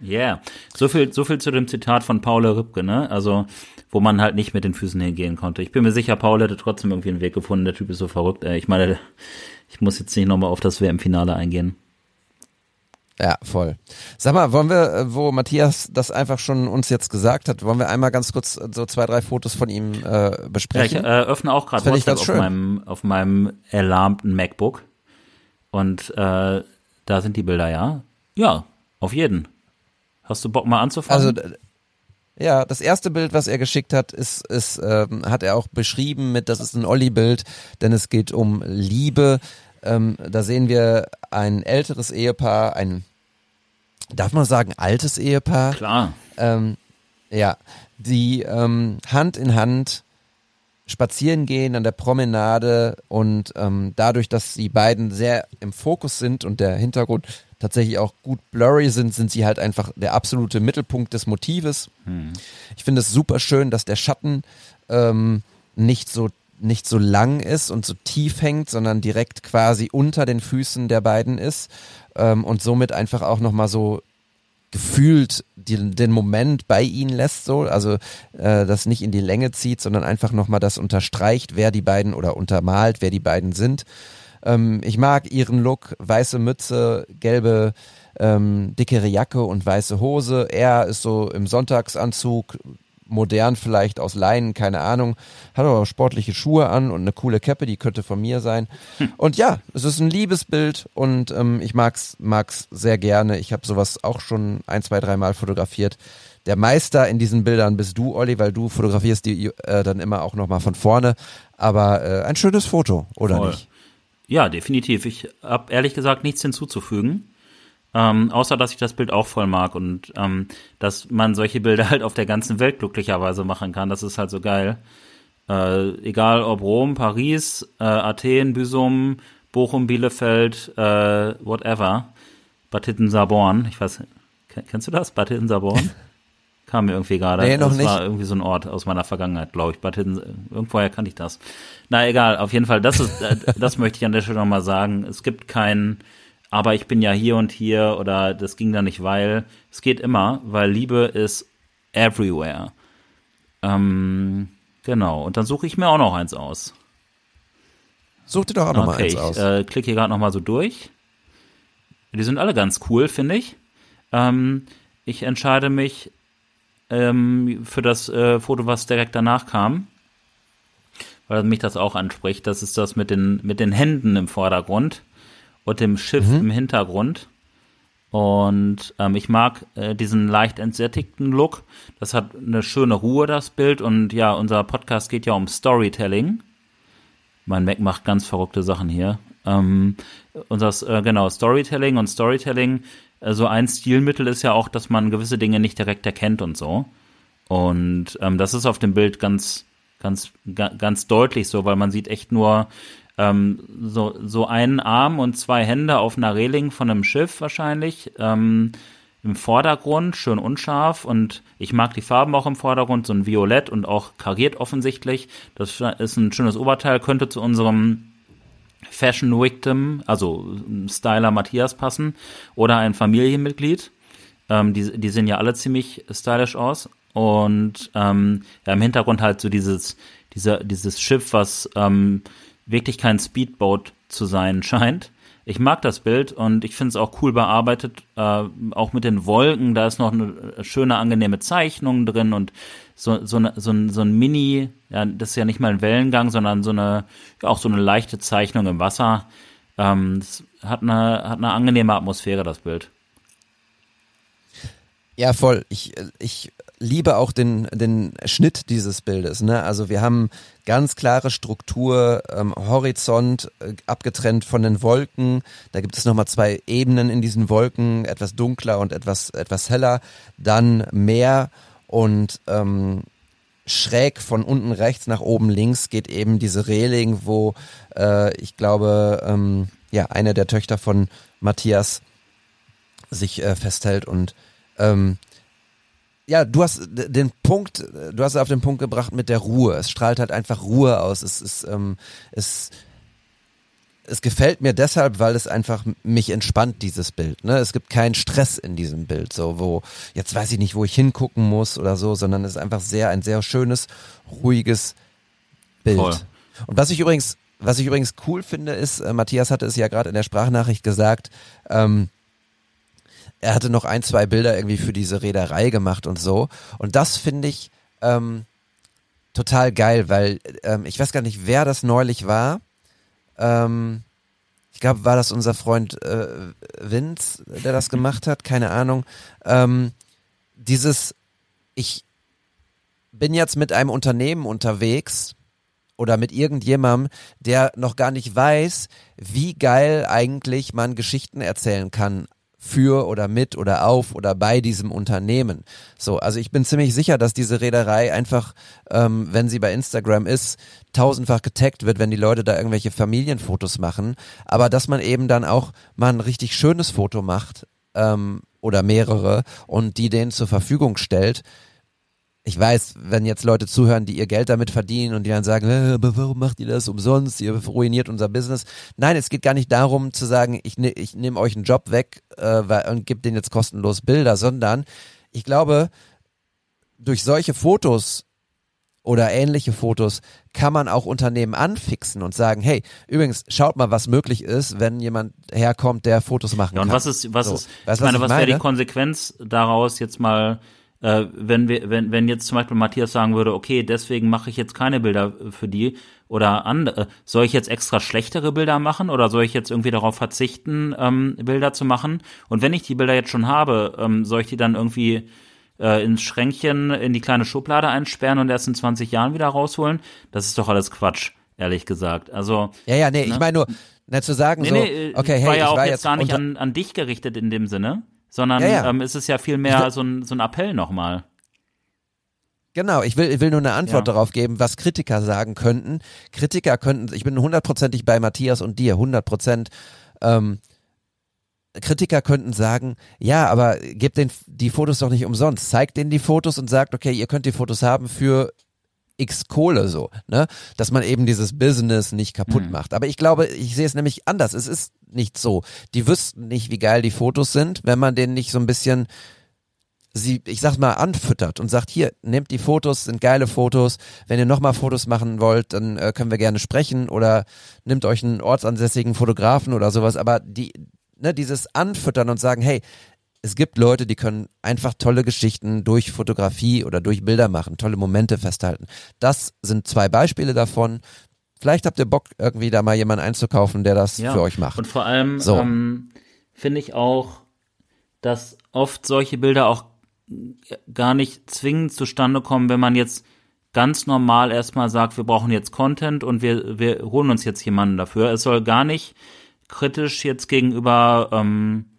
S2: Ja, yeah. so viel, so viel zu dem Zitat von Paul Rübke, ne? Also, wo man halt nicht mit den Füßen hingehen konnte. Ich bin mir sicher, Paul hätte trotzdem irgendwie einen Weg gefunden. Der Typ ist so verrückt. Ey. Ich meine, ich muss jetzt nicht nochmal auf das WM-Finale eingehen.
S1: Ja, voll. Sag mal, wollen wir, äh, wo Matthias das einfach schon uns jetzt gesagt hat, wollen wir einmal ganz kurz so zwei, drei Fotos von ihm äh, besprechen?
S2: Ja, ich äh, öffne auch gerade WhatsApp auf meinem, auf meinem erlahmten MacBook. Und äh, da sind die Bilder, ja? Ja, auf jeden. Hast du Bock mal anzufangen?
S1: Also ja, das erste Bild, was er geschickt hat, ist, ist ähm, hat er auch beschrieben mit, das ist ein Olli-Bild, denn es geht um Liebe. Ähm, da sehen wir ein älteres Ehepaar, ein, darf man sagen, altes Ehepaar?
S2: Klar.
S1: Ähm, ja, die ähm, Hand in Hand spazieren gehen an der Promenade und ähm, dadurch, dass die beiden sehr im Fokus sind und der Hintergrund tatsächlich auch gut blurry sind, sind sie halt einfach der absolute Mittelpunkt des Motives. Hm. Ich finde es super schön, dass der Schatten ähm, nicht so nicht so lang ist und so tief hängt, sondern direkt quasi unter den Füßen der beiden ist ähm, und somit einfach auch nochmal so gefühlt die, den Moment bei ihnen lässt, so, also äh, das nicht in die Länge zieht, sondern einfach nochmal das unterstreicht, wer die beiden oder untermalt, wer die beiden sind. Ähm, ich mag ihren Look, weiße Mütze, gelbe ähm, dickere Jacke und weiße Hose. Er ist so im Sonntagsanzug, modern vielleicht aus Leinen, keine Ahnung, hat aber sportliche Schuhe an und eine coole Cappe, die könnte von mir sein. Und ja, es ist ein Liebesbild und ähm, ich mag's, mag's sehr gerne. Ich habe sowas auch schon ein, zwei, dreimal fotografiert. Der Meister in diesen Bildern bist du, Olli, weil du fotografierst die äh, dann immer auch nochmal von vorne. Aber äh, ein schönes Foto, oder Voll. nicht?
S2: Ja, definitiv. Ich habe ehrlich gesagt nichts hinzuzufügen. Ähm, außer dass ich das Bild auch voll mag und ähm, dass man solche Bilder halt auf der ganzen Welt glücklicherweise machen kann. Das ist halt so geil. Äh, egal ob Rom, Paris, äh, Athen, Büsum, Bochum, Bielefeld, äh, whatever. Bad Hittensaborn, ich weiß, kennst du das? Bad Hittensaborn? Kam mir irgendwie gerade.
S1: Nee, noch
S2: das
S1: nicht.
S2: war irgendwie so ein Ort aus meiner Vergangenheit, glaube ich. Bad Hitten, irgendwoher kannte ich das. Na egal, auf jeden Fall, das ist, äh, das möchte ich an der Stelle nochmal sagen. Es gibt kein, aber ich bin ja hier und hier oder das ging da nicht, weil es geht immer, weil Liebe ist everywhere. Ähm, genau, und dann suche ich mir auch noch eins aus.
S1: Such dir doch auch noch okay, mal eins aus.
S2: Ich äh, klicke hier gerade noch mal so durch. Die sind alle ganz cool, finde ich. Ähm, ich entscheide mich ähm, für das äh, Foto, was direkt danach kam, weil mich das auch anspricht. Das ist das mit den, mit den Händen im Vordergrund und dem Schiff mhm. im Hintergrund. Und ähm, ich mag äh, diesen leicht entsättigten Look. Das hat eine schöne Ruhe, das Bild. Und ja, unser Podcast geht ja um Storytelling. Mein Mac macht ganz verrückte Sachen hier. Ähm, unser, äh, genau, Storytelling und Storytelling so ein Stilmittel ist ja auch, dass man gewisse Dinge nicht direkt erkennt und so. Und ähm, das ist auf dem Bild ganz, ganz, ganz deutlich so, weil man sieht echt nur ähm, so, so einen Arm und zwei Hände auf einer Reling von einem Schiff wahrscheinlich. Ähm, Im Vordergrund, schön unscharf und ich mag die Farben auch im Vordergrund, so ein Violett und auch kariert offensichtlich. Das ist ein schönes Oberteil, könnte zu unserem Fashion Victim, also Styler Matthias passen, oder ein Familienmitglied. Ähm, die, die sehen ja alle ziemlich stylisch aus. Und ähm, ja, im Hintergrund halt so dieses, dieser, dieses Schiff, was ähm, wirklich kein Speedboat zu sein scheint. Ich mag das Bild und ich finde es auch cool bearbeitet, äh, auch mit den Wolken. Da ist noch eine schöne, angenehme Zeichnung drin und so, so, eine, so, ein, so ein Mini, ja, das ist ja nicht mal ein Wellengang, sondern so eine, ja, auch so eine leichte Zeichnung im Wasser. Ähm, das hat eine, hat eine angenehme Atmosphäre, das Bild.
S1: Ja, voll. Ich, ich liebe auch den, den Schnitt dieses Bildes. Ne? Also wir haben ganz klare Struktur, ähm, Horizont äh, abgetrennt von den Wolken. Da gibt es nochmal zwei Ebenen in diesen Wolken, etwas dunkler und etwas, etwas heller. Dann Meer und ähm, schräg von unten rechts nach oben links geht eben diese Reling, wo äh, ich glaube, ähm, ja, eine der Töchter von Matthias sich äh, festhält und ähm, ja, du hast den Punkt, du hast auf den Punkt gebracht mit der Ruhe. Es strahlt halt einfach Ruhe aus. Es ist, ähm, es, es gefällt mir deshalb, weil es einfach mich entspannt, dieses Bild. Ne? Es gibt keinen Stress in diesem Bild, so wo, jetzt weiß ich nicht, wo ich hingucken muss oder so, sondern es ist einfach sehr, ein sehr schönes, ruhiges Bild. Voll. Und was ich übrigens, was ich übrigens cool finde, ist, äh, Matthias hatte es ja gerade in der Sprachnachricht gesagt, ähm, er hatte noch ein, zwei Bilder irgendwie für diese Reederei gemacht und so. Und das finde ich ähm, total geil, weil ähm, ich weiß gar nicht, wer das neulich war. Ähm, ich glaube, war das unser Freund äh, Vince, der das gemacht hat, keine Ahnung. Ähm, dieses, ich bin jetzt mit einem Unternehmen unterwegs oder mit irgendjemandem, der noch gar nicht weiß, wie geil eigentlich man Geschichten erzählen kann für oder mit oder auf oder bei diesem Unternehmen. So, also ich bin ziemlich sicher, dass diese Reederei einfach, ähm, wenn sie bei Instagram ist, tausendfach getaggt wird, wenn die Leute da irgendwelche Familienfotos machen. Aber dass man eben dann auch mal ein richtig schönes Foto macht ähm, oder mehrere und die denen zur Verfügung stellt, ich weiß, wenn jetzt Leute zuhören, die ihr Geld damit verdienen und die dann sagen, äh, aber warum macht ihr das umsonst? Ihr ruiniert unser Business. Nein, es geht gar nicht darum zu sagen, ich, ne, ich nehme euch einen Job weg äh, und gebe denen jetzt kostenlos Bilder, sondern ich glaube, durch solche Fotos oder ähnliche Fotos kann man auch Unternehmen anfixen und sagen, hey, übrigens, schaut mal, was möglich ist, wenn jemand herkommt, der Fotos machen
S2: ja, und
S1: kann.
S2: was ist, was so. ist, weißt, ich meine, was, was wäre die Konsequenz daraus jetzt mal äh, wenn wir, wenn, wenn jetzt zum Beispiel Matthias sagen würde, okay, deswegen mache ich jetzt keine Bilder für die oder andere, soll ich jetzt extra schlechtere Bilder machen oder soll ich jetzt irgendwie darauf verzichten, ähm, Bilder zu machen? Und wenn ich die Bilder jetzt schon habe, ähm, soll ich die dann irgendwie äh, ins Schränkchen in die kleine Schublade einsperren und erst in 20 Jahren wieder rausholen? Das ist doch alles Quatsch, ehrlich gesagt. Also
S1: ja, ja, nee, ne? ich meine nur, na, zu sagen nee, so, nee, okay, hey,
S2: war ja
S1: ich
S2: auch
S1: war
S2: jetzt,
S1: jetzt
S2: gar nicht an, an dich gerichtet in dem Sinne sondern ja, ja. Ähm, es ist ja viel mehr so ein, so ein Appell nochmal.
S1: Genau, ich will, ich will nur eine Antwort ja. darauf geben, was Kritiker sagen könnten. Kritiker könnten, ich bin hundertprozentig bei Matthias und dir, hundert Prozent. Ähm, Kritiker könnten sagen, ja, aber gebt den die Fotos doch nicht umsonst. Zeigt denen die Fotos und sagt, okay, ihr könnt die Fotos haben für X Kohle so, ne? Dass man eben dieses Business nicht kaputt mhm. macht. Aber ich glaube, ich sehe es nämlich anders. Es ist nicht so. Die wüssten nicht, wie geil die Fotos sind, wenn man denen nicht so ein bisschen sie, ich sag mal, anfüttert und sagt, hier, nehmt die Fotos, sind geile Fotos. Wenn ihr nochmal Fotos machen wollt, dann äh, können wir gerne sprechen oder nehmt euch einen ortsansässigen Fotografen oder sowas. Aber die, ne, dieses Anfüttern und sagen, hey, es gibt Leute, die können einfach tolle Geschichten durch Fotografie oder durch Bilder machen, tolle Momente festhalten. Das sind zwei Beispiele davon. Vielleicht habt ihr Bock, irgendwie da mal jemanden einzukaufen, der das ja. für euch macht.
S2: Und vor allem so. ähm, finde ich auch, dass oft solche Bilder auch gar nicht zwingend zustande kommen, wenn man jetzt ganz normal erstmal sagt, wir brauchen jetzt Content und wir, wir holen uns jetzt jemanden dafür. Es soll gar nicht kritisch jetzt gegenüber ähm,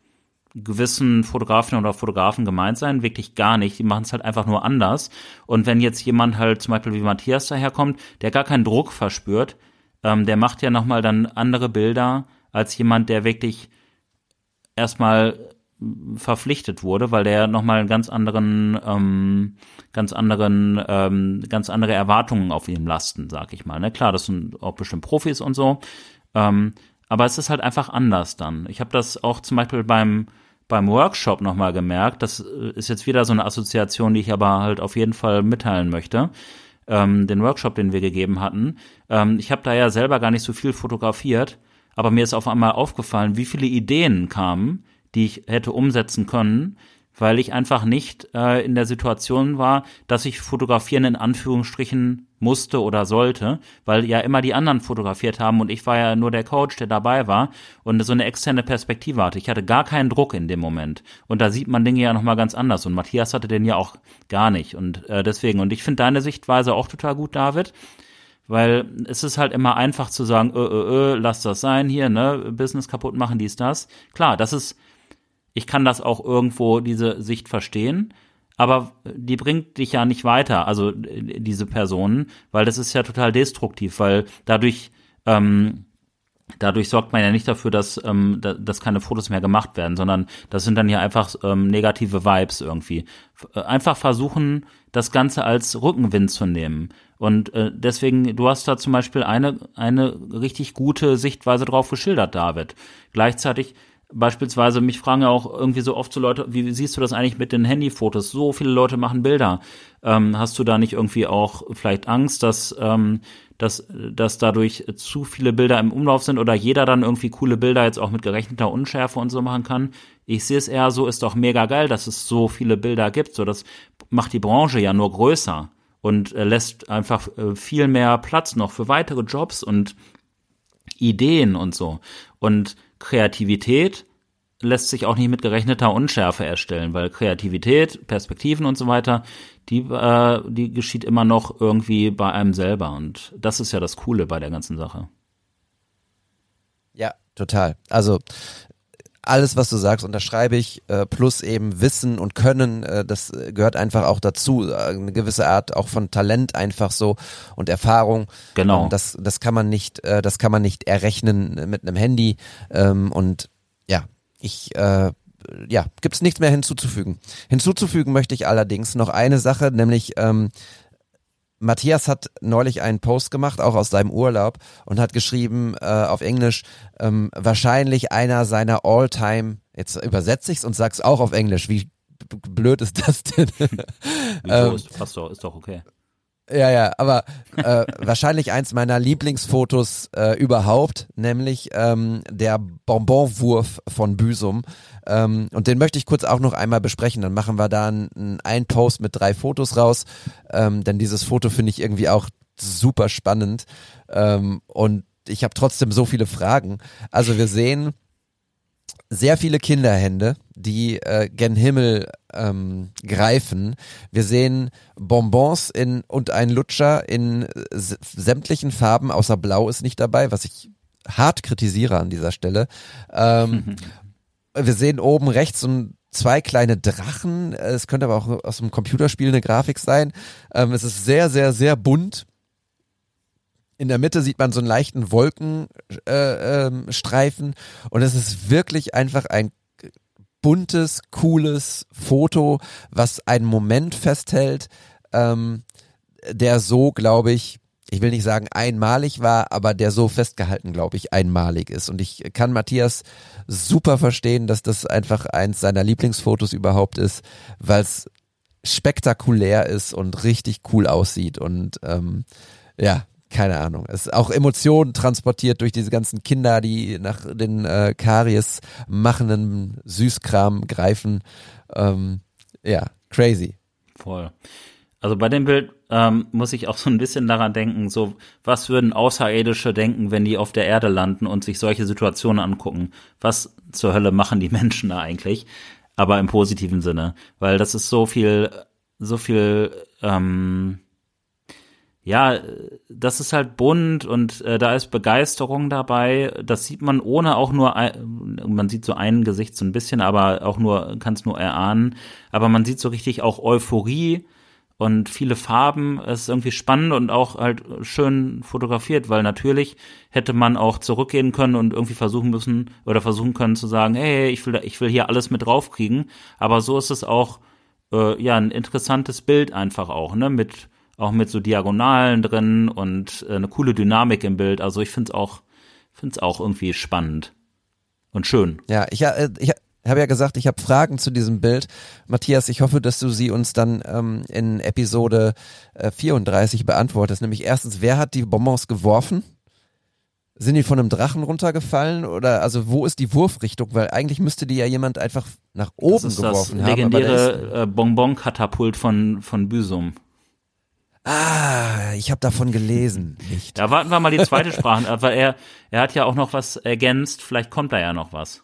S2: gewissen Fotografen oder Fotografen gemeint sein, wirklich gar nicht. Die machen es halt einfach nur anders. Und wenn jetzt jemand halt zum Beispiel wie Matthias daherkommt, der gar keinen Druck verspürt, ähm, der macht ja nochmal dann andere Bilder als jemand, der wirklich erstmal verpflichtet wurde, weil der nochmal einen ganz anderen, ähm, ganz anderen, ähm, ganz andere Erwartungen auf ihm lasten, sag ich mal. Ne? Klar, das sind auch bestimmt Profis und so. Ähm, aber es ist halt einfach anders dann. Ich habe das auch zum Beispiel beim beim Workshop nochmal gemerkt. Das äh, ist jetzt wieder so eine Assoziation, die ich aber halt auf jeden Fall mitteilen möchte. Ähm, den Workshop, den wir gegeben hatten. Ähm, ich habe da ja selber gar nicht so viel fotografiert, aber mir ist auf einmal aufgefallen, wie viele Ideen kamen, die ich hätte umsetzen können, weil ich einfach nicht äh, in der Situation war, dass ich fotografieren in Anführungsstrichen musste oder sollte, weil ja immer die anderen fotografiert haben und ich war ja nur der Coach, der dabei war und so eine externe Perspektive hatte. Ich hatte gar keinen Druck in dem Moment. Und da sieht man Dinge ja nochmal ganz anders. Und Matthias hatte den ja auch gar nicht. Und äh, deswegen. Und ich finde deine Sichtweise auch total gut, David, weil es ist halt immer einfach zu sagen, äh, äh, äh, lass das sein hier, ne, Business kaputt machen, dies, das. Klar, das ist, ich kann das auch irgendwo, diese Sicht verstehen, aber die bringt dich ja nicht weiter, also diese Personen, weil das ist ja total destruktiv, weil dadurch, ähm, dadurch sorgt man ja nicht dafür, dass, ähm, dass keine Fotos mehr gemacht werden, sondern das sind dann ja einfach ähm, negative Vibes irgendwie. Einfach versuchen, das Ganze als Rückenwind zu nehmen. Und äh, deswegen, du hast da zum Beispiel eine, eine richtig gute Sichtweise drauf geschildert, David. Gleichzeitig beispielsweise, mich fragen ja auch irgendwie so oft so Leute, wie siehst du das eigentlich mit den Handyfotos? So viele Leute machen Bilder. Ähm, hast du da nicht irgendwie auch vielleicht Angst, dass, ähm, dass, dass dadurch zu viele Bilder im Umlauf sind oder jeder dann irgendwie coole Bilder jetzt auch mit gerechneter Unschärfe und so machen kann? Ich sehe es eher so, ist doch mega geil, dass es so viele Bilder gibt. So, das macht die Branche ja nur größer und äh, lässt einfach äh, viel mehr Platz noch für weitere Jobs und Ideen und so. Und Kreativität lässt sich auch nicht mit gerechneter Unschärfe erstellen, weil Kreativität, Perspektiven und so weiter, die, äh, die geschieht immer noch irgendwie bei einem selber. Und das ist ja das Coole bei der ganzen Sache.
S1: Ja, total. Also alles, was du sagst, unterschreibe ich, äh, plus eben Wissen und Können, äh, das gehört einfach auch dazu. Äh, eine gewisse Art auch von Talent einfach so und Erfahrung.
S2: Genau.
S1: Ähm, das, das kann man nicht, äh, das kann man nicht errechnen mit einem Handy. Ähm, und ja, ich äh, ja, gibt's nichts mehr hinzuzufügen. Hinzuzufügen möchte ich allerdings noch eine Sache, nämlich ähm, Matthias hat neulich einen Post gemacht, auch aus seinem Urlaub, und hat geschrieben äh, auf Englisch, ähm, wahrscheinlich einer seiner All-Time, jetzt übersetze ich's und sag's auch auf Englisch, wie blöd ist das denn?
S2: Wieso? ähm, passt doch, ist doch okay.
S1: Ja, ja, aber äh, wahrscheinlich eins meiner Lieblingsfotos äh, überhaupt, nämlich ähm, der Bonbonwurf von Büsum. Ähm, und den möchte ich kurz auch noch einmal besprechen. Dann machen wir da einen, einen Post mit drei Fotos raus, ähm, denn dieses Foto finde ich irgendwie auch super spannend. Ähm, und ich habe trotzdem so viele Fragen. Also wir sehen sehr viele Kinderhände, die äh, gen Himmel ähm, greifen. Wir sehen Bonbons in, und ein Lutscher in sämtlichen Farben, außer Blau ist nicht dabei, was ich hart kritisiere an dieser Stelle. Ähm, wir sehen oben rechts so zwei kleine Drachen. Es könnte aber auch aus einem Computerspiel eine Grafik sein. Ähm, es ist sehr, sehr, sehr bunt. In der Mitte sieht man so einen leichten Wolkenstreifen äh, ähm, und es ist wirklich einfach ein buntes, cooles Foto, was einen Moment festhält, ähm, der so, glaube ich, ich will nicht sagen einmalig war, aber der so festgehalten, glaube ich, einmalig ist. Und ich kann Matthias super verstehen, dass das einfach eins seiner Lieblingsfotos überhaupt ist, weil es spektakulär ist und richtig cool aussieht. Und ähm, ja, keine Ahnung. Es ist auch Emotionen transportiert durch diese ganzen Kinder, die nach den äh, Karies machenden Süßkram greifen. Ähm, ja, crazy.
S2: Voll. Also bei dem Bild ähm, muss ich auch so ein bisschen daran denken, so was würden Außerirdische denken, wenn die auf der Erde landen und sich solche Situationen angucken? Was zur Hölle machen die Menschen da eigentlich? Aber im positiven Sinne, weil das ist so viel, so viel ähm, ja, das ist halt bunt und äh, da ist Begeisterung dabei. Das sieht man ohne auch nur, ein, man sieht so ein Gesicht so ein bisschen, aber auch nur, kann es nur erahnen. Aber man sieht so richtig auch Euphorie und viele Farben. Es ist irgendwie spannend und auch halt schön fotografiert, weil natürlich hätte man auch zurückgehen können und irgendwie versuchen müssen oder versuchen können zu sagen, hey, ich will, ich will hier alles mit draufkriegen. Aber so ist es auch, äh, ja, ein interessantes Bild einfach auch, ne, mit auch mit so Diagonalen drin und äh, eine coole Dynamik im Bild. Also ich finde es auch, finde es auch irgendwie spannend und schön.
S1: Ja, ich, äh, ich habe ja gesagt, ich habe Fragen zu diesem Bild. Matthias, ich hoffe, dass du sie uns dann ähm, in Episode äh, 34 beantwortest. Nämlich erstens, wer hat die Bonbons geworfen? Sind die von einem Drachen runtergefallen oder also wo ist die Wurfrichtung? Weil eigentlich müsste die ja jemand einfach nach oben
S2: das ist
S1: geworfen
S2: das
S1: haben.
S2: legendäre Bonbon-Katapult von, von Büsum.
S1: Ah, ich habe davon gelesen. Nicht.
S2: Ja, warten wir mal die zweite Sprache, weil er, er hat ja auch noch was ergänzt, vielleicht kommt da ja noch was.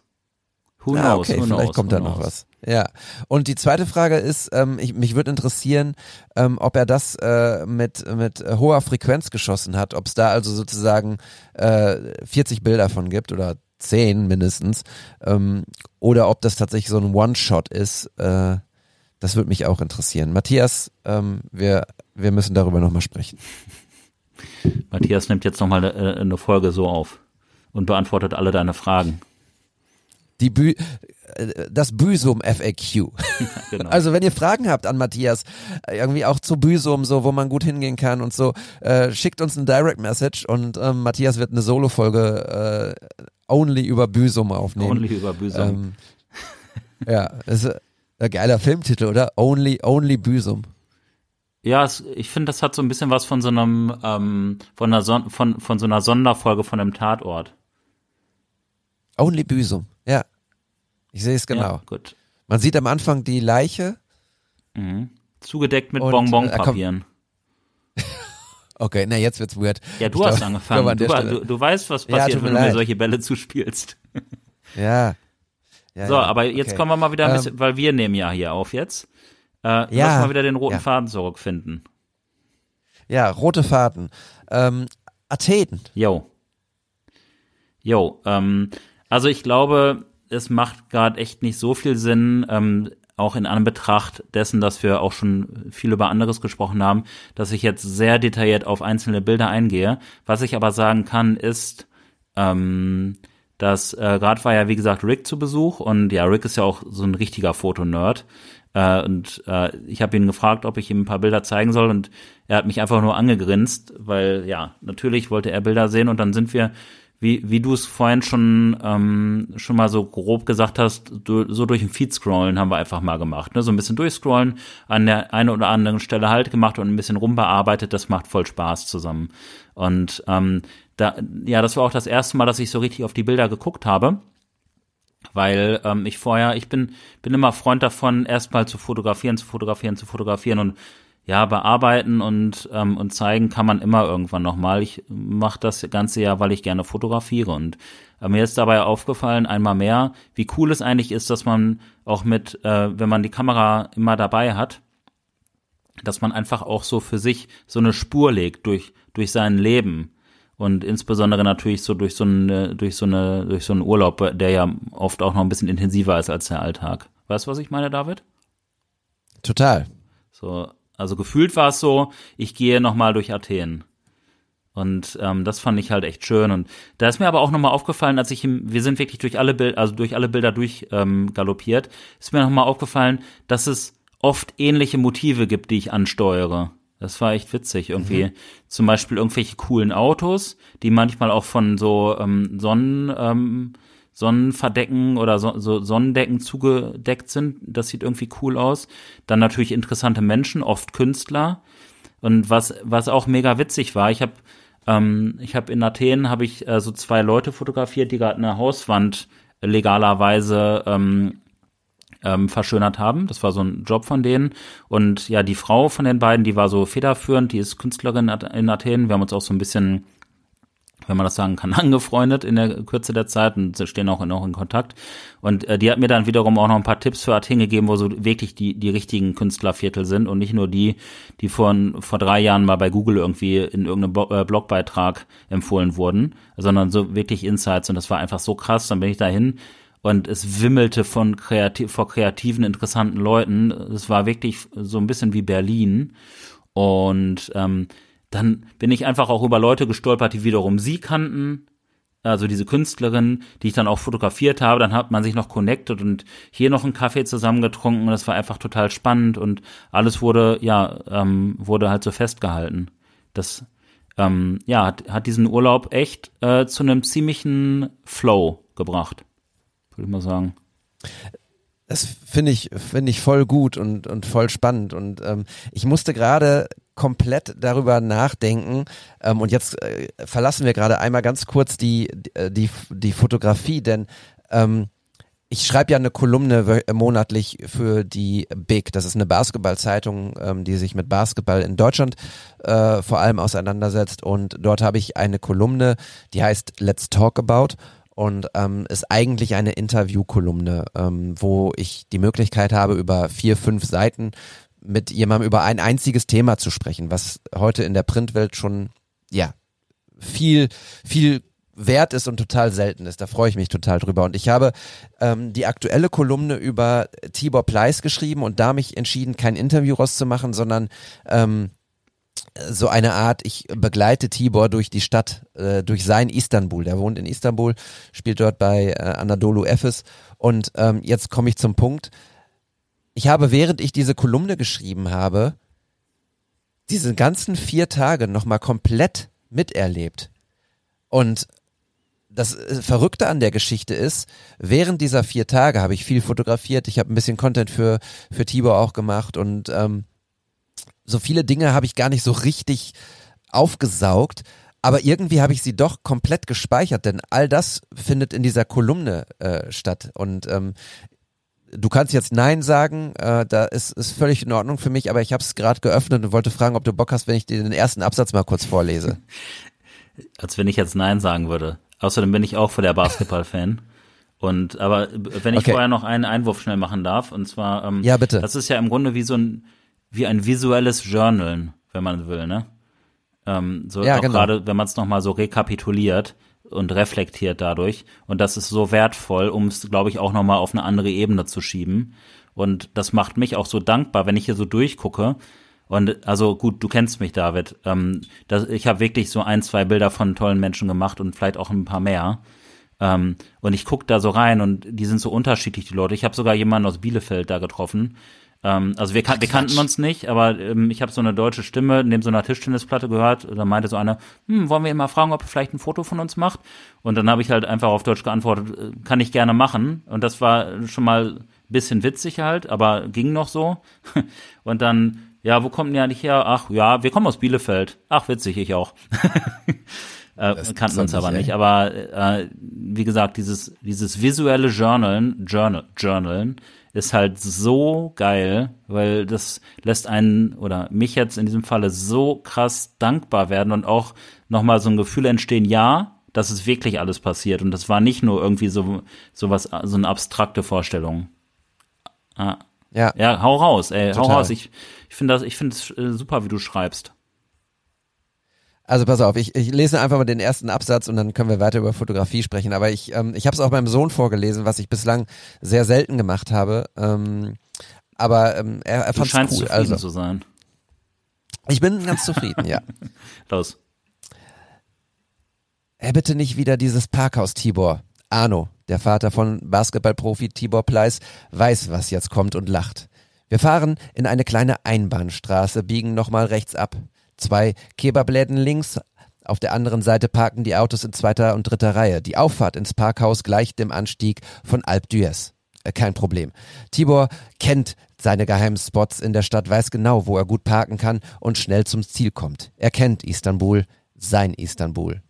S2: Who knows,
S1: ah, okay,
S2: who
S1: vielleicht
S2: knows,
S1: kommt da noch was. Ja. Und die zweite Frage ist, ähm, ich, mich würde interessieren, ähm, ob er das äh, mit mit hoher Frequenz geschossen hat, ob es da also sozusagen äh, 40 Bilder von gibt oder 10 mindestens, ähm, oder ob das tatsächlich so ein One-Shot ist. Äh, das würde mich auch interessieren. Matthias, ähm, wir wir müssen darüber nochmal sprechen.
S2: Matthias nimmt jetzt nochmal eine, eine Folge so auf und beantwortet alle deine Fragen.
S1: Die Bü äh, das Büsum FAQ.
S2: Genau.
S1: Also wenn ihr Fragen habt an Matthias, äh, irgendwie auch zu Büsum, so wo man gut hingehen kann und so, äh, schickt uns ein Direct Message und ähm, Matthias wird eine Solo-Folge äh, only über Büsum aufnehmen.
S2: Only über Büsum.
S1: Ähm, ja, ist äh, ein geiler Filmtitel, oder? Only, only Büsum.
S2: Ja, es, ich finde, das hat so ein bisschen was von so einem, ähm, von, einer Son von, von so einer Sonderfolge von einem Tatort.
S1: Only Büsum, ja. Ich sehe es genau.
S2: Ja, gut.
S1: Man sieht am Anfang die Leiche.
S2: Mhm. Zugedeckt mit Bonbonpapieren.
S1: Okay, na jetzt wird's weird.
S2: ja, du
S1: Ich
S2: hast
S1: glaub-
S2: angefangen. Du,
S1: der
S2: wa-
S1: Stelle-
S2: du, du weißt, was
S1: Ja,
S2: passiert,
S1: mir
S2: wenn du mir
S1: leid.
S2: solche Bälle zuspielst.
S1: Ja. ja
S2: so,
S1: ja,
S2: aber jetzt
S1: okay.
S2: kommen wir mal wieder ein
S1: Ähm,
S2: bisschen, weil wir nehmen ja hier auf jetzt. Äh,
S1: Ja,
S2: lass mal wieder den roten
S1: ja.
S2: Faden zurückfinden.
S1: Ja, rote Faden. Ähm, Athen.
S2: Yo. Yo, ähm, also ich glaube, es macht gerade echt nicht so viel Sinn, ähm, auch in Anbetracht dessen, dass wir auch schon viel über anderes gesprochen haben, dass ich jetzt sehr detailliert auf einzelne Bilder eingehe. Was ich aber sagen kann, ist, ähm, dass äh, gerade war ja wie gesagt Rick zu Besuch und ja, Rick ist ja auch so ein richtiger Fotonerd. Äh, und äh, ich habe ihn gefragt, ob ich ihm ein paar Bilder zeigen soll und er hat mich einfach nur angegrinst, weil ja, natürlich wollte er Bilder sehen und dann sind wir, wie, wie du es vorhin schon, ähm, schon mal so grob gesagt hast, du, so durch den Feed scrollen haben wir einfach mal gemacht. Ne? So ein bisschen durchscrollen, an der einen oder anderen Stelle halt gemacht und ein bisschen rumbearbeitet, das macht voll Spaß zusammen. Und ähm, da, ja, das war auch das erste Mal, dass ich so richtig auf die Bilder geguckt habe weil ähm, ich vorher, ich bin, bin immer Freund davon, erstmal zu fotografieren, zu fotografieren, zu fotografieren und ja, bearbeiten und, ähm, und zeigen kann man immer irgendwann nochmal. Ich mache das ganze Jahr, weil ich gerne fotografiere und äh, mir ist dabei aufgefallen, einmal mehr, wie cool es eigentlich ist, dass man auch mit, äh, wenn man die Kamera immer dabei hat, dass man einfach auch so für sich so eine Spur legt durch, durch sein Leben und insbesondere natürlich so durch so eine, durch so eine, durch so einen Urlaub, der ja oft auch noch ein bisschen intensiver ist als der Alltag. Weißt du, was ich meine, David?
S1: Total.
S2: So, also gefühlt war es so, ich gehe nochmal durch Athen. Und ähm, das fand ich halt echt schön. Und da ist mir aber auch nochmal aufgefallen, als ich im, wir sind wirklich durch alle Bilder, also durch alle Bilder durch ähm, galoppiert, ist mir nochmal aufgefallen, dass es oft ähnliche Motive gibt, die ich ansteuere. Das war echt witzig irgendwie. Zum Beispiel irgendwelche coolen Autos, die manchmal auch von so ähm, Sonnen, ähm, Sonnenverdecken oder so, so Sonnendecken zugedeckt sind. Das sieht irgendwie cool aus. Dann natürlich interessante Menschen, oft Künstler. Und was, was auch mega witzig war, ich habe ähm, ich habe in Athen habe ich äh, so zwei Leute fotografiert, die gerade eine Hauswand legalerweise ähm, ähm, verschönert haben. Das war so ein Job von denen. Und ja, die Frau von den beiden, die war so federführend, die ist Künstlerin in Athen. Wir haben uns auch so ein bisschen, wenn man das sagen kann, angefreundet in der Kürze der Zeit und stehen auch noch in Kontakt. Und äh, die hat mir dann wiederum auch noch ein paar Tipps für Athen gegeben, wo so wirklich die, die richtigen Künstlerviertel sind und nicht nur die, die vor, vor drei Jahren mal bei Google irgendwie in irgendeinem Bo- äh, Blogbeitrag empfohlen wurden, sondern so wirklich Insights. Und das war einfach so krass. Dann bin ich dahin und es wimmelte von kreativ, vor kreativen, interessanten Leuten. Es war wirklich so ein bisschen wie Berlin. Und ähm, dann bin ich einfach auch über Leute gestolpert, die wiederum sie kannten, also diese Künstlerin, die ich dann auch fotografiert habe, dann hat man sich noch connected und hier noch einen Kaffee zusammengetrunken und das war einfach total spannend und alles wurde, ja, ähm, wurde halt so festgehalten. Das, ähm, ja, hat, hat diesen Urlaub echt äh, zu einem ziemlichen Flow gebracht, würde ich mal sagen.
S1: Das finde ich, finde ich voll gut und, und voll spannend. Und ähm, ich musste gerade komplett darüber nachdenken. Ähm, und jetzt äh, verlassen wir gerade einmal ganz kurz die, äh, die, die Fotografie, denn ähm, ich schreibe ja eine Kolumne monatlich für die Big. Das ist eine Basketballzeitung, ähm, die sich mit Basketball in Deutschland äh, vor allem auseinandersetzt. Und dort habe ich eine Kolumne, die heißt Let's Talk About und ähm, ist eigentlich eine Interviewkolumne, ähm, wo ich die Möglichkeit habe, über vier, fünf Seiten mit jemandem über ein einziges Thema zu sprechen, was heute in der Printwelt schon ja viel, viel wert ist und total selten ist. Da freue ich mich total drüber. Und ich habe ähm, die aktuelle Kolumne über Tibor Pleiss geschrieben und da mich entschieden, kein Interview rauszumachen, sondern ähm, so eine Art, ich begleite Tibor durch die Stadt, äh, durch sein Istanbul. Der wohnt in Istanbul, spielt dort bei äh, Anadolu Efes. Und ähm, jetzt komme ich zum Punkt. Ich habe, während ich diese Kolumne geschrieben habe, diese ganzen vier Tage nochmal komplett miterlebt. Und das äh, Verrückte an der Geschichte ist, während dieser vier Tage habe ich viel fotografiert, ich habe ein bisschen Content für, für Tibor auch gemacht und ähm, so viele Dinge habe ich gar nicht so richtig aufgesaugt, aber irgendwie habe ich sie doch komplett gespeichert, denn all das findet in dieser Kolumne äh, statt und ähm, du kannst jetzt Nein sagen, äh, da ist, ist völlig in Ordnung für mich, aber ich habe es gerade geöffnet und wollte fragen, ob du Bock hast, wenn ich dir den ersten Absatz mal kurz vorlese.
S2: Als wenn ich jetzt Nein sagen würde. Außerdem bin ich auch für der Basketball-Fan. Und aber wenn ich okay. vorher noch einen Einwurf schnell machen darf, und zwar, ähm,
S1: ja bitte,
S2: das ist ja im Grunde wie so ein wie ein visuelles Journalen, wenn man will, ne? Ähm, so ja, genau. gerade, wenn man es nochmal so rekapituliert und reflektiert dadurch. Und das ist so wertvoll, um es, glaube ich, auch nochmal auf eine andere Ebene zu schieben. Und das macht mich auch so dankbar, wenn ich hier so durchgucke, und also gut, du kennst mich, David. Ähm, das, ich habe wirklich so ein, zwei Bilder von tollen Menschen gemacht und vielleicht auch ein paar mehr. Ähm, und ich guck da so rein und die sind so unterschiedlich, die Leute. Ich habe sogar jemanden aus Bielefeld da getroffen. Ähm, also wir, kan wir kannten uns nicht, aber ähm, ich habe so eine deutsche Stimme neben so einer Tischtennisplatte gehört. Da meinte so einer, hm, wollen wir ihn mal fragen, ob er vielleicht ein Foto von uns macht? Und dann habe ich halt einfach auf Deutsch geantwortet, äh, kann ich gerne machen. Und das war schon mal ein bisschen witzig halt, aber ging noch so. und dann ja, wo kommt ihr eigentlich her? Ach ja, wir kommen aus Bielefeld. Ach, witzig, ich auch. äh, kannten uns aber nicht. Aber äh, wie gesagt, dieses, dieses visuelle Journalen, Journal, Journalen ist halt so geil, weil das lässt einen oder mich jetzt in diesem Falle so krass dankbar werden und auch nochmal so ein Gefühl entstehen, ja, das ist wirklich alles passiert und das war nicht nur irgendwie so, so was, so eine abstrakte Vorstellung. Ah. Ja. Ja, hau raus, ey, Total. hau raus. Ich, ich finde das, ich finde es äh, super, wie du schreibst.
S1: Also pass auf, ich, ich lese einfach mal den ersten Absatz und dann können wir weiter über Fotografie sprechen. Aber ich, ähm, ich habe es auch meinem Sohn vorgelesen, was ich bislang sehr selten gemacht habe. Ähm, aber ähm, er, er fand es cool.
S2: Zufrieden also zu sein.
S1: Ich bin ganz zufrieden, ja.
S2: Los.
S1: Er bitte nicht wieder dieses Parkhaus, Tibor. Arno, der Vater von Basketballprofi Tibor Pleiss, weiß, was jetzt kommt und lacht. Wir fahren in eine kleine Einbahnstraße, biegen nochmal rechts ab. Zwei Kebabläden links, auf der anderen Seite parken die Autos in zweiter und dritter Reihe. Die Auffahrt ins Parkhaus gleicht dem Anstieg von Alp d'Huez. Äh, kein Problem. Tibor kennt seine geheimen Spots in der Stadt, weiß genau, wo er gut parken kann und schnell zum Ziel kommt. Er kennt Istanbul, sein Istanbul.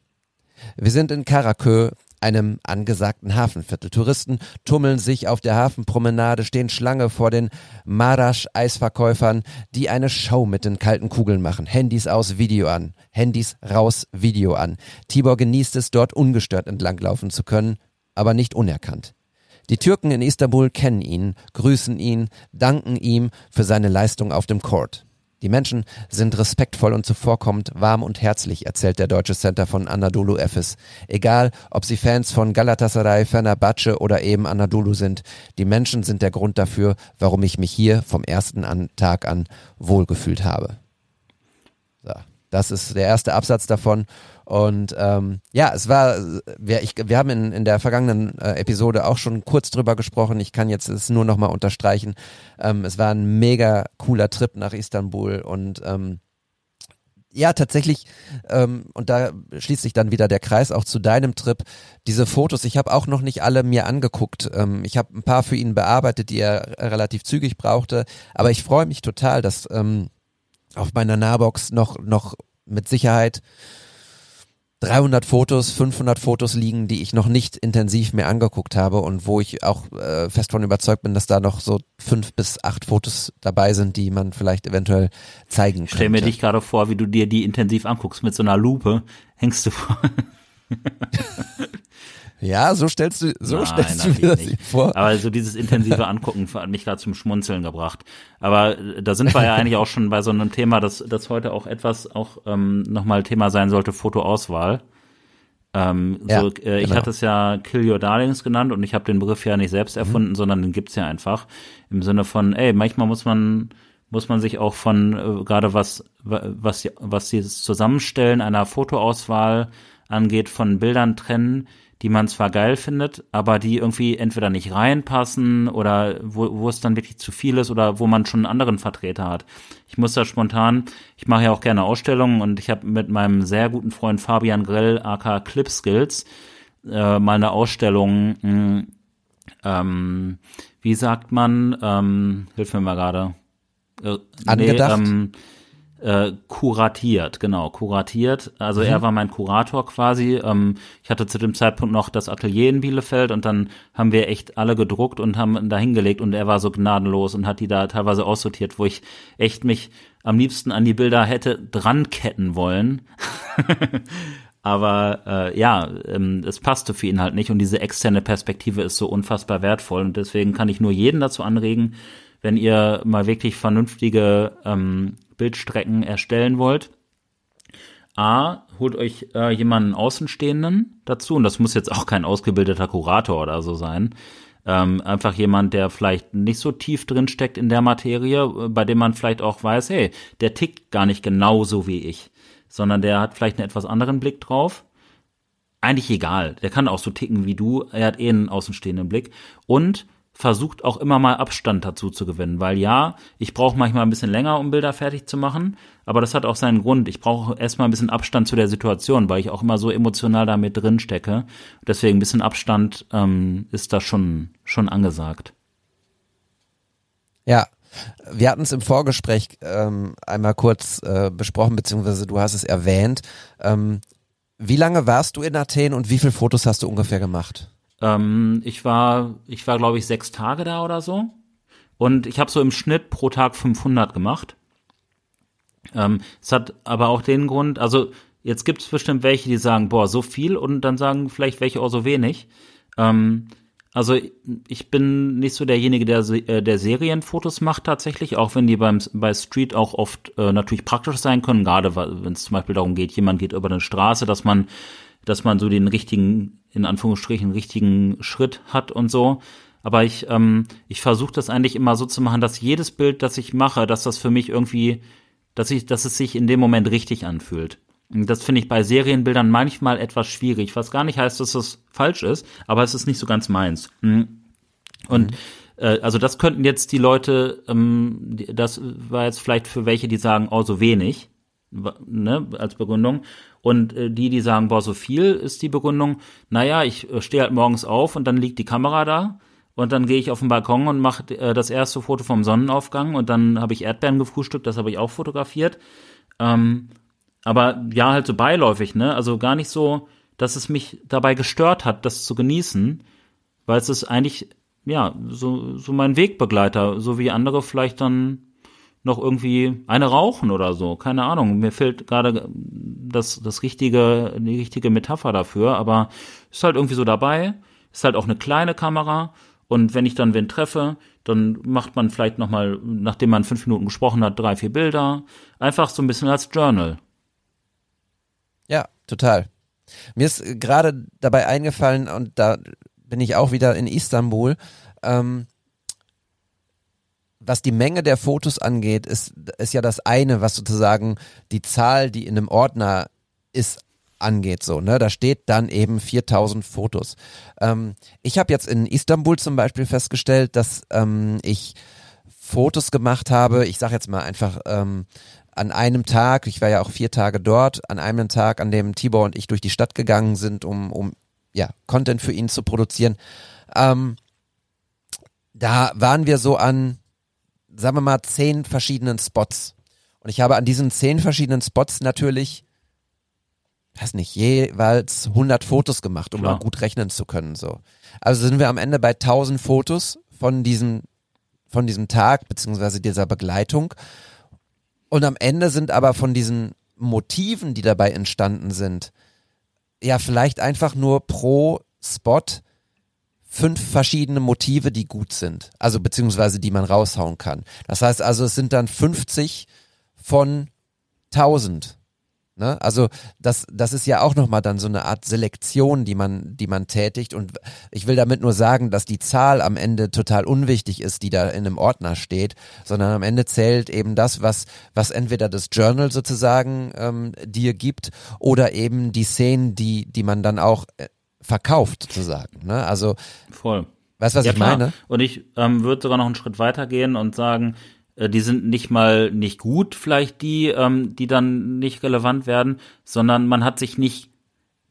S1: Wir sind in Karakö, einem angesagten Hafenviertel. Touristen tummeln sich auf der Hafenpromenade, stehen Schlange vor den Marasch-Eisverkäufern, die eine Show mit den kalten Kugeln machen. Handys aus, Video an. Handys raus, Video an. Tibor genießt es, dort ungestört entlanglaufen zu können, aber nicht unerkannt. Die Türken in Istanbul kennen ihn, grüßen ihn, danken ihm für seine Leistung auf dem Court. Die Menschen sind respektvoll und zuvorkommend, warm und herzlich, erzählt der deutsche Center von Anadolu Efes. Egal, ob sie Fans von Galatasaray, Fenerbahce oder eben Anadolu sind, die Menschen sind der Grund dafür, warum ich mich hier vom ersten an Tag an wohlgefühlt habe. So, das ist der erste Absatz davon und ähm, ja, es war, wir, ich, wir haben in, in der vergangenen äh, Episode auch schon kurz drüber gesprochen. Ich kann jetzt es nur nochmal unterstreichen. Ähm, es war ein mega cooler Trip nach Istanbul und ähm, ja, tatsächlich, ähm, und da schließt sich dann wieder der Kreis auch zu deinem Trip. Diese Fotos, ich habe auch noch nicht alle mir angeguckt. Ähm, ich habe ein paar für ihn bearbeitet, die er relativ zügig brauchte. Aber ich freue mich total, dass ähm, auf meiner Nahbox noch, noch mit Sicherheit 300 Fotos, 500 Fotos liegen, die ich noch nicht intensiv mehr angeguckt habe und wo ich auch äh, fest von überzeugt bin, dass da noch so fünf bis acht Fotos dabei sind, die man vielleicht eventuell zeigen kann.
S2: Stell mir dich gerade vor, wie du dir die intensiv anguckst mit so einer Lupe, hängst du vor.
S1: Ja, so stellst du, so Nein, stellst du mir das nicht. vor.
S2: Aber so dieses intensive Angucken hat mich gerade zum Schmunzeln gebracht. Aber äh, da sind wir ja eigentlich auch schon bei so einem Thema, das, das heute auch etwas auch ähm, nochmal Thema sein sollte, Fotoauswahl. Ähm, ja, so, äh, ich genau. hatte es ja Kill Your Darlings genannt und ich habe den Begriff ja nicht selbst mhm. erfunden, mhm. sondern den gibt's ja einfach. Im Sinne von, ey, manchmal muss man muss man sich auch von äh, gerade was was was das Zusammenstellen einer Fotoauswahl angeht von Bildern trennen, die man zwar geil findet, aber die irgendwie entweder nicht reinpassen oder wo, wo es dann wirklich zu viel ist oder wo man schon einen anderen Vertreter hat. Ich muss da spontan, ich mache ja auch gerne Ausstellungen und ich habe mit meinem sehr guten Freund Fabian Grell, aka Clip Skills, äh, mal eine Ausstellung, mh, hm, ähm, wie sagt man, ähm, hilf mir mal gerade.
S1: Äh, Angedacht? Nee, ähm,
S2: äh, kuratiert, genau, kuratiert. Also mhm. er war mein Kurator quasi. Ähm, ich hatte zu dem Zeitpunkt noch das Atelier in Bielefeld und dann haben wir echt alle gedruckt und haben da hingelegt und er war so gnadenlos und hat die da teilweise aussortiert, wo ich echt mich am liebsten an die Bilder hätte dran ketten wollen. Aber äh, ja, ähm, es passte für ihn halt nicht und diese externe Perspektive ist so unfassbar wertvoll und deswegen kann ich nur jeden dazu anregen, wenn ihr mal wirklich vernünftige ähm, Bildstrecken erstellen wollt, A, holt euch äh, jemanden Außenstehenden dazu, und das muss jetzt auch kein ausgebildeter Kurator oder so sein. Ähm, einfach jemand, der vielleicht nicht so tief drin steckt in der Materie, äh, bei dem man vielleicht auch weiß, hey, der tickt gar nicht genauso wie ich, sondern der hat vielleicht einen etwas anderen Blick drauf. Eigentlich egal, der kann auch so ticken wie du, er hat eh einen außenstehenden Blick. Und versucht auch immer mal Abstand dazu zu gewinnen, weil ja, ich brauche manchmal ein bisschen länger, um Bilder fertig zu machen, aber das hat auch seinen Grund. Ich brauche erstmal ein bisschen Abstand zu der Situation, weil ich auch immer so emotional damit drin stecke. Deswegen ein bisschen Abstand ähm, ist da schon schon angesagt.
S1: Ja, wir hatten es im Vorgespräch ähm, einmal kurz äh, besprochen, beziehungsweise du hast es erwähnt. Ähm, wie lange warst du in Athen und wie viele Fotos hast du ungefähr gemacht?
S2: Ähm, ich war, ich war glaube ich sechs Tage da oder so. Und ich habe so im Schnitt pro Tag 500 gemacht. Ähm, es hat aber auch den Grund, also jetzt gibt es bestimmt welche, die sagen, boah, so viel und dann sagen vielleicht welche auch so wenig. Ähm, also ich bin nicht so derjenige, der, äh, der Serienfotos macht tatsächlich, auch wenn die beim, bei Street auch oft äh, natürlich praktisch sein können, gerade wenn es zum Beispiel darum geht, jemand geht über eine Straße, dass man dass man so den richtigen, in Anführungsstrichen, richtigen Schritt hat und so. Aber ich, ähm, ich versuche das eigentlich immer so zu machen, dass jedes Bild, das ich mache, dass das für mich irgendwie, dass ich, dass es sich in dem Moment richtig anfühlt. Und das finde ich bei Serienbildern manchmal etwas schwierig, was gar nicht heißt, dass das falsch ist, aber es ist nicht so ganz meins. Mhm. Und mhm. äh, also das könnten jetzt die Leute, ähm, das war jetzt vielleicht für welche, die sagen, oh, so wenig, ne, als Begründung. Und äh, die, die sagen, boah, so viel ist die Begründung, naja, ich äh, stehe halt morgens auf und dann liegt die Kamera da und dann gehe ich auf den Balkon und mache äh, das erste Foto vom Sonnenaufgang und dann habe ich Erdbeeren gefrühstückt, das habe ich auch fotografiert. Ähm, aber ja, halt so beiläufig, ne? Also gar nicht so, dass es mich dabei gestört hat, das zu genießen, weil es ist eigentlich, ja, so, so mein Wegbegleiter, so wie andere vielleicht dann noch irgendwie eine rauchen oder so. Keine Ahnung. Mir fehlt gerade das, das richtige, die richtige Metapher dafür, aber ist halt irgendwie so dabei. Ist halt auch eine kleine Kamera. Und wenn ich dann wen treffe, dann macht man vielleicht nochmal, nachdem man fünf Minuten gesprochen hat, drei, vier Bilder. Einfach so ein bisschen als Journal.
S1: Ja, total. Mir ist gerade dabei eingefallen, und da bin ich auch wieder in Istanbul, ähm, was die Menge der Fotos angeht, ist, ist ja das eine, was sozusagen die Zahl, die in einem Ordner ist, angeht. So, ne? Da steht dann eben 4000 Fotos. Ähm, ich habe jetzt in Istanbul zum Beispiel festgestellt, dass ähm, ich Fotos gemacht habe, ich sage jetzt mal einfach ähm, an einem Tag, ich war ja auch vier Tage dort, an einem Tag, an dem Tibor und ich durch die Stadt gegangen sind, um, um ja, Content für ihn zu produzieren. Ähm, da waren wir so an sagen wir mal, zehn verschiedenen Spots. Und ich habe an diesen zehn verschiedenen Spots natürlich, weiß nicht, jeweils 100 Fotos gemacht, um
S2: Klar.
S1: mal gut rechnen zu können. So. Also sind wir am Ende bei 1000 Fotos von diesem, von diesem Tag beziehungsweise dieser Begleitung. Und am Ende sind aber von diesen Motiven, die dabei entstanden sind, ja vielleicht einfach nur pro Spot fünf verschiedene Motive, die gut sind. Also beziehungsweise die man raushauen kann. Das heißt also, es sind dann 50 von 1000. Ne? Also das, das ist ja auch nochmal dann so eine Art Selektion, die man, die man tätigt. Und ich will damit nur sagen, dass die Zahl am Ende total unwichtig ist, die da in einem Ordner steht, sondern am Ende zählt eben das, was, was entweder das Journal sozusagen ähm, dir gibt oder eben die Szenen, die, die man dann auch äh, verkauft sozusagen. Ne? Also
S2: Voll.
S1: Weißt du, was
S2: ja,
S1: ich
S2: klar.
S1: meine?
S2: Und ich ähm, würde sogar noch einen Schritt weiter gehen und sagen, äh, die sind nicht mal nicht gut, vielleicht die, ähm, die dann nicht relevant werden, sondern man hat sich nicht,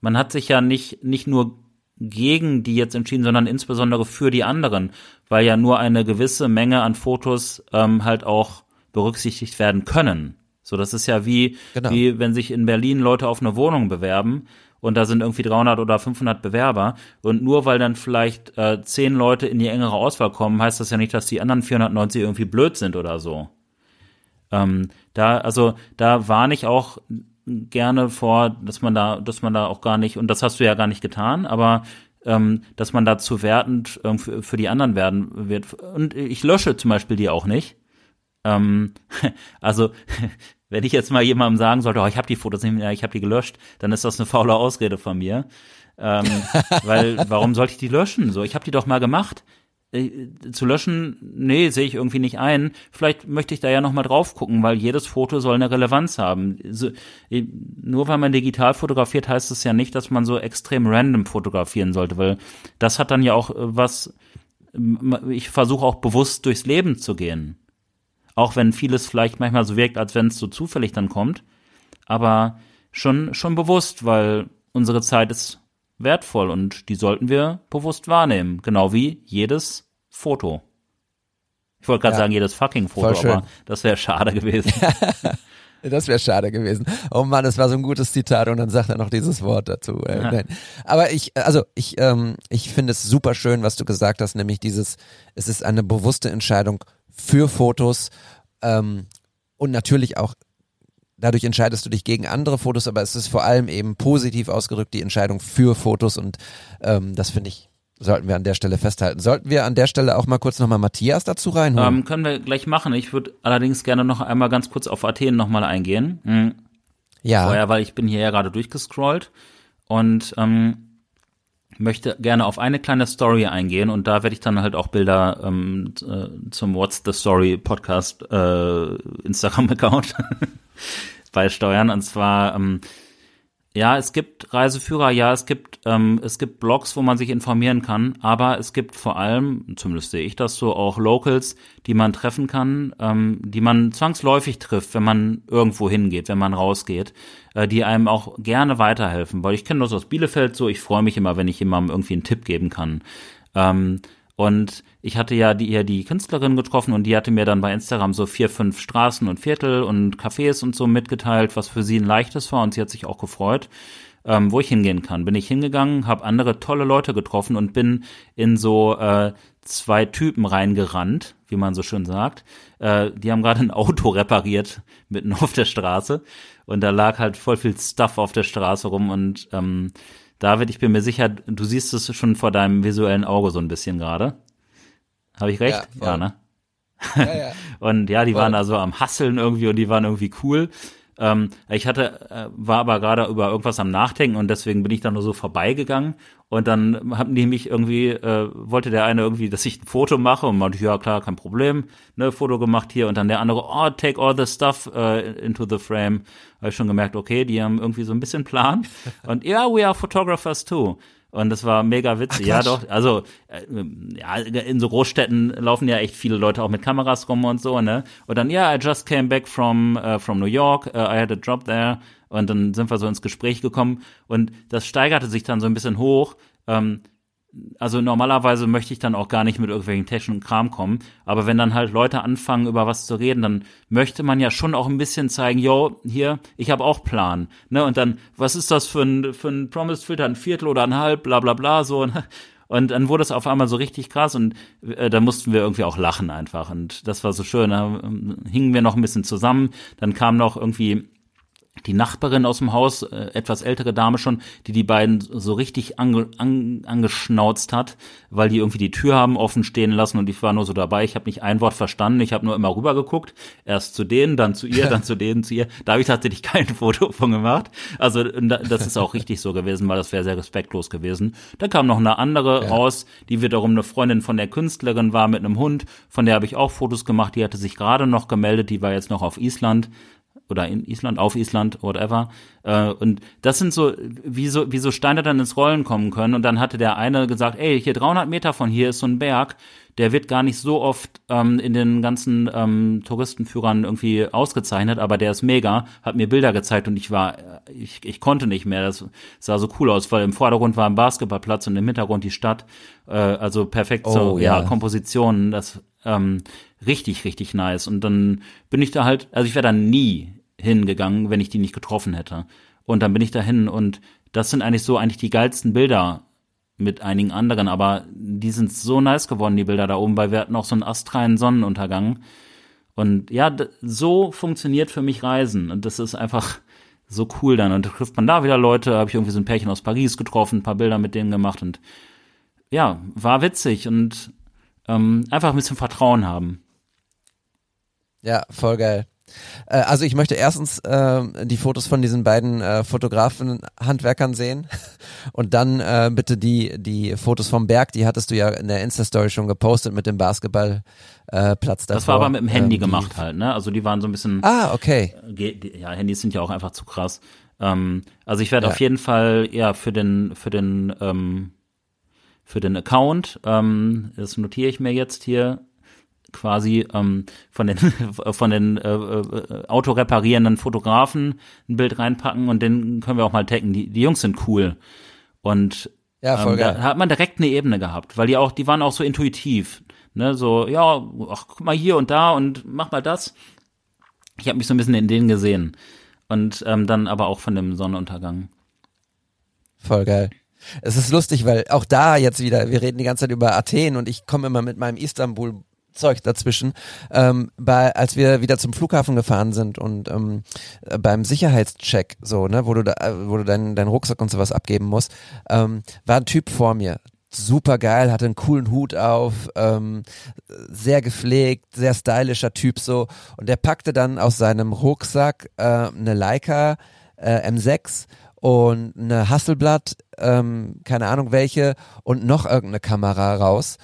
S2: man hat sich ja nicht, nicht nur gegen die jetzt entschieden, sondern insbesondere für die anderen, weil ja nur eine gewisse Menge an Fotos ähm, halt auch berücksichtigt werden können. So, das ist ja wie,
S1: Genau.
S2: wie wenn sich in Berlin Leute auf eine Wohnung bewerben und da sind irgendwie 300 oder 500 Bewerber und nur weil dann vielleicht äh, 10 Leute in die engere Auswahl kommen, heißt das ja nicht, dass die anderen 490 irgendwie blöd sind oder so. Ähm, da, also, da warne ich auch gerne vor, dass man da, dass man da auch gar nicht, und das hast du ja gar nicht getan, aber ähm, dass man da zu wertend ähm, für, für die anderen werden wird. Und ich lösche zum Beispiel die auch nicht. Ähm, also, wenn ich jetzt mal jemandem sagen sollte, oh, ich habe die Fotos nicht mehr, ich habe die gelöscht, dann ist das eine faule Ausrede von mir. Ähm, weil, warum sollte ich die löschen? So, ich habe die doch mal gemacht. Äh, zu löschen, nee, sehe ich irgendwie nicht ein. Vielleicht möchte ich da ja noch mal drauf gucken, weil jedes Foto soll eine Relevanz haben. So, äh, nur weil man digital fotografiert, heißt es ja nicht, dass man so extrem random fotografieren sollte, weil das hat dann ja auch äh, was, ich versuche auch bewusst durchs Leben zu gehen. Auch wenn vieles vielleicht manchmal so wirkt, als wenn es so zufällig dann kommt. Aber schon, schon bewusst, weil unsere Zeit ist wertvoll und die sollten wir bewusst wahrnehmen. Genau wie jedes Foto. Ich wollte gerade
S1: Ja.
S2: sagen, jedes fucking Foto, aber das wäre schade gewesen.
S1: Das wäre schade gewesen. Oh Mann, es war so ein gutes Zitat und dann sagt er noch dieses Wort dazu. Äh, nein. Aber ich, also ich, ähm, ich finde es super schön, was du gesagt hast, nämlich dieses, es ist eine bewusste Entscheidung für Fotos ähm, und natürlich auch dadurch entscheidest du dich gegen andere Fotos, aber es ist vor allem eben positiv ausgedrückt die Entscheidung für Fotos und ähm, das finde ich, sollten wir an der Stelle festhalten. Sollten wir an der Stelle auch mal kurz nochmal Matthias dazu reinholen?
S2: ähm, können wir gleich machen. Ich würde allerdings gerne noch einmal ganz kurz auf Athen nochmal eingehen. Mhm.
S1: ja,
S2: vorher, weil ich bin hier ja gerade durchgescrollt und ähm, möchte gerne auf eine kleine Story eingehen und da werde ich dann halt auch Bilder ähm, äh, zum What's the Story Podcast äh, Instagram-Account beisteuern. Und zwar, ähm, ja, es gibt Reiseführer, ja, es gibt ähm, es gibt Blogs, wo man sich informieren kann, aber es gibt vor allem, zumindest sehe ich das so, auch Locals, die man treffen kann, ähm, die man zwangsläufig trifft, wenn man irgendwo hingeht, wenn man rausgeht, äh, die einem auch gerne weiterhelfen. Weil ich kenne das aus Bielefeld so, ich freue mich immer, wenn ich jemandem irgendwie einen Tipp geben kann. Ähm, und ich hatte ja die, ja die Künstlerin getroffen und die hatte mir dann bei Instagram so vier, fünf Straßen und Viertel und Cafés und so mitgeteilt, was für sie ein leichtes war und sie hat sich auch gefreut, ähm, wo ich hingehen kann. Bin ich hingegangen, habe andere tolle Leute getroffen und bin in so äh, zwei Typen reingerannt, wie man so schön sagt. Äh, die haben gerade ein Auto repariert mitten auf der Straße und da lag halt voll viel Stuff auf der Straße rum und ähm, David, ich bin mir sicher, du siehst es schon vor deinem visuellen Auge so ein bisschen gerade. Habe ich recht?
S1: Ja, voll.
S2: ne?
S1: ja, ja.
S2: Und ja, die
S1: Voll.
S2: waren da so am Hasseln irgendwie und die waren irgendwie cool. Ähm, ich hatte, äh, war aber gerade über irgendwas am Nachdenken und deswegen bin ich dann nur so vorbeigegangen und dann haben die mich irgendwie, äh, wollte der eine irgendwie, dass ich ein Foto mache und meinte, ja klar, kein Problem, ne, Foto gemacht hier und dann der andere, oh, take all the stuff äh, into the frame. Habe ich schon gemerkt, okay, die haben irgendwie so ein bisschen Plan und ja, we are photographers too. Und das war mega witzig. ja, doch. Also, äh, ja, in so Großstädten laufen ja echt viele Leute auch mit Kameras rum und so, ne? Und dann, ja, I just came back from, uh, from New York, uh, I had a job there. Und dann sind wir so ins Gespräch gekommen und das steigerte sich dann so ein bisschen hoch. Ähm, also normalerweise möchte ich dann auch gar nicht mit irgendwelchen technischen Kram kommen, aber wenn dann halt Leute anfangen, über was zu reden, dann möchte man ja schon auch ein bisschen zeigen, yo, hier, ich habe auch Plan, ne, und dann, was ist das für ein, für ein Promised Filter, ein Viertel oder ein Halb, bla bla bla, so, ne? Und dann wurde es auf einmal so richtig krass und äh, da mussten wir irgendwie auch lachen einfach. Und das war so schön. Da äh, hingen wir noch ein bisschen zusammen. Dann kam noch irgendwie die Nachbarin aus dem Haus, äh, etwas ältere Dame schon, die die beiden so richtig ange, an, angeschnauzt hat, weil die irgendwie die Tür haben offen stehen lassen und ich war nur so dabei. Ich habe nicht ein Wort verstanden. Ich habe nur immer rüber geguckt. Erst zu denen, dann zu ihr, dann zu denen, zu ihr. Da habe ich tatsächlich kein Foto von gemacht. Also das ist auch richtig so gewesen, weil das wäre sehr respektlos gewesen. Da kam noch eine andere ja. raus, die wiederum eine Freundin von der Künstlerin war mit einem Hund. Von der habe ich auch Fotos gemacht. Die hatte sich gerade noch gemeldet. Die war jetzt noch auf Island oder in Island, auf Island, whatever. Äh, und das sind so, wie so, wie so Steine dann ins Rollen kommen können. Und dann hatte der eine gesagt, ey, hier 300 Meter von hier ist so ein Berg, der wird gar nicht so oft ähm, in den ganzen ähm, Touristenführern irgendwie ausgezeichnet, aber der ist mega, hat mir Bilder gezeigt und ich war, ich, ich konnte nicht mehr. Das sah so cool aus, weil im Vordergrund war ein Basketballplatz und im Hintergrund die Stadt. Äh, also perfekt oh, so, ja, ja Kompositionen. Das ähm, richtig, richtig nice. Und dann bin ich da halt, also ich wäre da nie hingegangen, wenn ich die nicht getroffen hätte. Und dann bin ich dahin und das sind eigentlich so eigentlich die geilsten Bilder mit einigen anderen, aber die sind so nice geworden, die Bilder da oben, weil wir hatten auch so einen astralen Sonnenuntergang. Und ja, so funktioniert für mich Reisen. Und das ist einfach so cool dann. Und da trifft man da wieder Leute, habe ich irgendwie so ein Pärchen aus Paris getroffen, ein paar Bilder mit denen gemacht und ja, war witzig und ähm, einfach ein bisschen Vertrauen haben.
S1: Ja, voll geil. Äh, also ich möchte erstens äh, die Fotos von diesen beiden äh, Fotografen, Handwerkern sehen und dann äh, bitte die die Fotos vom Berg, die hattest du ja in der Insta-Story schon gepostet mit dem Basketballplatz äh, Platz
S2: Das war aber mit dem Handy ähm, gemacht halt, ne? Also die waren so ein bisschen.
S1: Ah, okay.
S2: Ja, Handys sind ja auch einfach zu krass. Ähm, also ich werde ja. auf jeden Fall ja für den für den ähm, für den Account, ähm, das notiere ich mir jetzt hier, quasi ähm, von den von den äh, äh, autoreparierenden Fotografen ein Bild reinpacken und den können wir auch mal taggen. Die, die Jungs sind cool. Und
S1: ja, voll ähm,
S2: geil. da hat man direkt eine Ebene gehabt, weil die auch, die waren auch so intuitiv. Ne, so, ja, ach, guck mal hier und da und mach mal das. Ich habe mich so ein bisschen in denen gesehen. Und ähm, dann aber auch von dem Sonnenuntergang.
S1: Voll geil. Es ist lustig, weil auch da jetzt wieder, wir reden die ganze Zeit über Athen und ich komme immer mit meinem Istanbul Zeug dazwischen, ähm, bei, als wir wieder zum Flughafen gefahren sind und ähm, beim Sicherheitscheck, so, ne, wo du da, wo du deinen deinen Rucksack und sowas abgeben musst, ähm, war ein Typ vor mir, super geil, hatte einen coolen Hut auf, ähm, sehr gepflegt, sehr stylischer Typ so. Und der packte dann aus seinem Rucksack äh, eine Leica äh, M6 und eine Hasselblatt, ähm, keine Ahnung welche und noch irgendeine Kamera raus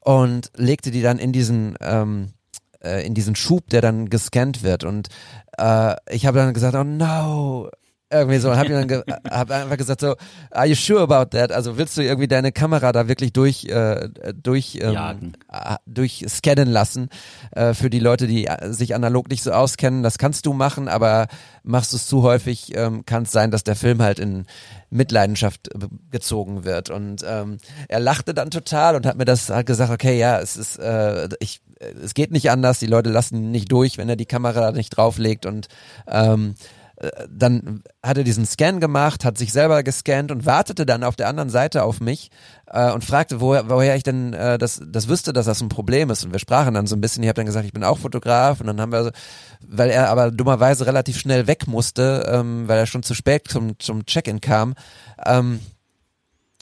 S1: und legte die dann in diesen ähm, äh, in diesen Schub, der dann gescannt wird. Und äh, ich habe dann gesagt, oh no, irgendwie so und habe dann ge hab einfach gesagt so are you sure about that? Also willst du irgendwie deine Kamera da wirklich durch äh, durch ähm, äh, durch scannen lassen äh, für die Leute die äh, sich analog nicht so auskennen? Das kannst du machen aber machst du es zu häufig ähm, kann es sein dass der Film halt in Mitleidenschaft gezogen wird. Und ähm, er lachte dann total und hat mir das halt gesagt okay ja es ist äh, ich es geht nicht anders. Die Leute lassen nicht durch wenn er die Kamera nicht drauflegt. Und ähm, dann hat er diesen Scan gemacht, hat sich selber gescannt und wartete dann auf der anderen Seite auf mich äh, und fragte, woher, woher ich denn äh, das, das wüsste, dass das ein Problem ist. Und wir sprachen dann so ein bisschen. Ich habe dann gesagt, ich bin auch Fotograf. Und dann haben wir, weil er aber dummerweise relativ schnell weg musste, ähm, weil er schon zu spät zum, zum Check-in kam, ähm,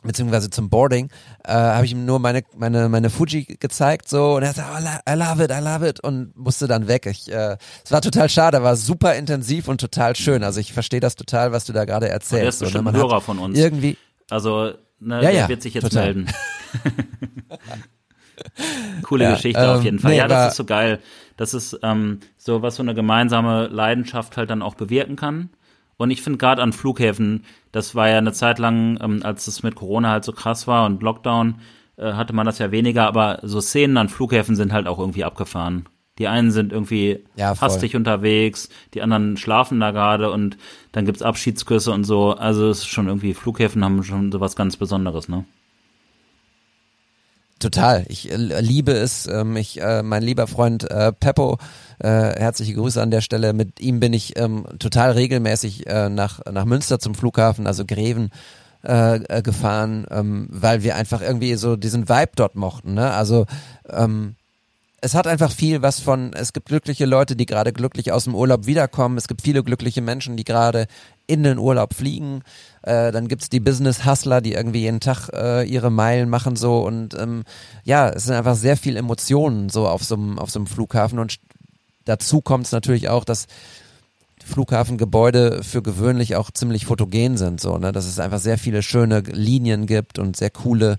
S1: beziehungsweise zum Boarding, äh, habe ich ihm nur meine meine meine Fuji gezeigt so und er sagte, oh, I love it, I love it und musste dann weg. Ich, äh, es war total schade, war super intensiv und total schön. Also ich verstehe das total, was du da gerade erzählst. Der
S2: ist bestimmt so, ne? ein Hörer von uns.
S1: Irgendwie.
S2: Also ne,
S1: ja,
S2: der
S1: ja,
S2: wird sich jetzt
S1: total.
S2: melden. Coole
S1: Ja,
S2: Geschichte
S1: ähm,
S2: auf jeden Fall.
S1: nee,
S2: ja, das ist so geil. Das ist ähm, so, was so eine gemeinsame Leidenschaft halt dann auch bewirken kann. Und ich finde gerade an Flughäfen, das war ja eine Zeit lang, ähm, als es mit Corona halt so krass war und Lockdown, äh, hatte man das ja weniger, aber so Szenen an Flughäfen sind halt auch irgendwie abgefahren. Die einen sind irgendwie
S1: Ja, voll.
S2: hastig unterwegs, die anderen schlafen da gerade und dann gibt's Abschiedsküsse und so. Also es ist schon irgendwie, Flughäfen haben schon sowas ganz Besonderes, ne?
S1: Total. Ich äh, liebe es. Ähm, ich, äh, mein lieber Freund äh, Peppo, äh, herzliche Grüße an der Stelle. Mit ihm bin ich ähm, total regelmäßig nach, nach Münster zum Flughafen, also Greven, gefahren, ähm, weil wir einfach irgendwie so diesen Vibe dort mochten. Ne? Also es hat einfach viel was von, es gibt glückliche Leute, die gerade glücklich aus dem Urlaub wiederkommen. Es gibt viele glückliche Menschen, die gerade in den Urlaub fliegen. Äh, dann gibt's die Business-Hustler, die irgendwie jeden Tag äh, ihre Meilen machen so und ähm, ja, es sind einfach sehr viel Emotionen so auf so einem auf so einem Flughafen und dazu kommt es natürlich auch, dass Flughafengebäude für gewöhnlich auch ziemlich fotogen sind, so, ne, dass es einfach sehr viele schöne Linien gibt und sehr coole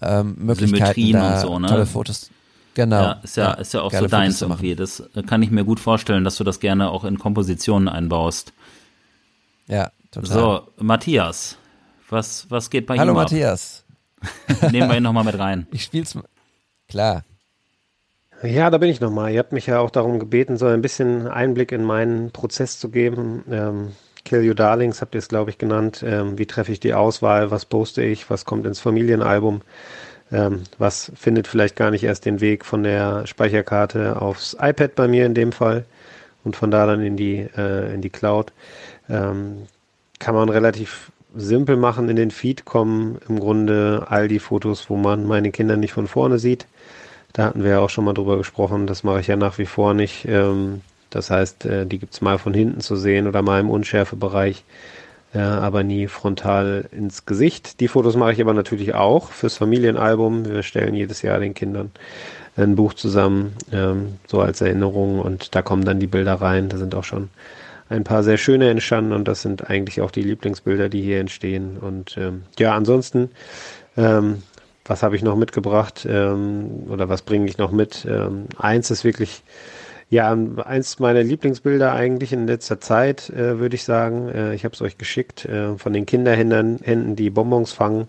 S1: ähm, Möglichkeiten
S2: Symmetrien
S1: da,
S2: und so, ne?
S1: tolle Fotos. Genau.
S2: Ja, ist ja, ist ja auch so deins irgendwie. Das kann ich mir gut vorstellen, dass du das gerne auch in Kompositionen einbaust.
S1: Ja, total.
S2: So, Matthias, was, was geht bei
S1: Hallo
S2: ihm
S1: Matthias.
S2: ab? Nehmen wir ihn nochmal mit rein.
S1: Ich spiel's mal. Klar.
S7: Ja, da bin ich nochmal. Ihr habt mich ja auch darum gebeten, so ein bisschen Einblick in meinen Prozess zu geben. Ähm, Kill You Darlings habt ihr es, glaube ich, genannt. Ähm, wie treffe ich die Auswahl? Was poste ich? Was kommt ins Familienalbum? Ähm, was findet vielleicht gar nicht erst den Weg von der Speicherkarte aufs iPad bei mir in dem Fall und von da dann in die, äh, in die Cloud? Ähm, kann man relativ simpel machen. In den Feed kommen im Grunde all die Fotos, wo man meine Kinder nicht von vorne sieht. Da hatten wir ja auch schon mal drüber gesprochen. Das mache ich ja nach wie vor nicht. Ähm, das heißt, äh, die gibt's mal von hinten zu sehen oder mal im Unschärfebereich, äh, aber nie frontal ins Gesicht. Die Fotos mache ich aber natürlich auch fürs Familienalbum. Wir stellen jedes Jahr den Kindern ein Buch zusammen, ähm, so als Erinnerung und da kommen dann die Bilder rein. Da sind auch schon ein paar sehr schöne entstanden und das sind eigentlich auch die Lieblingsbilder, die hier entstehen. Und ähm, ja, ansonsten, ähm, was habe ich noch mitgebracht ähm, oder was bringe ich noch mit? Ähm, eins ist wirklich, ja, eins meiner Lieblingsbilder eigentlich in letzter Zeit, äh, würde ich sagen. Äh, ich habe es euch geschickt äh, von den Kinderhänden, Händen, die Bonbons fangen.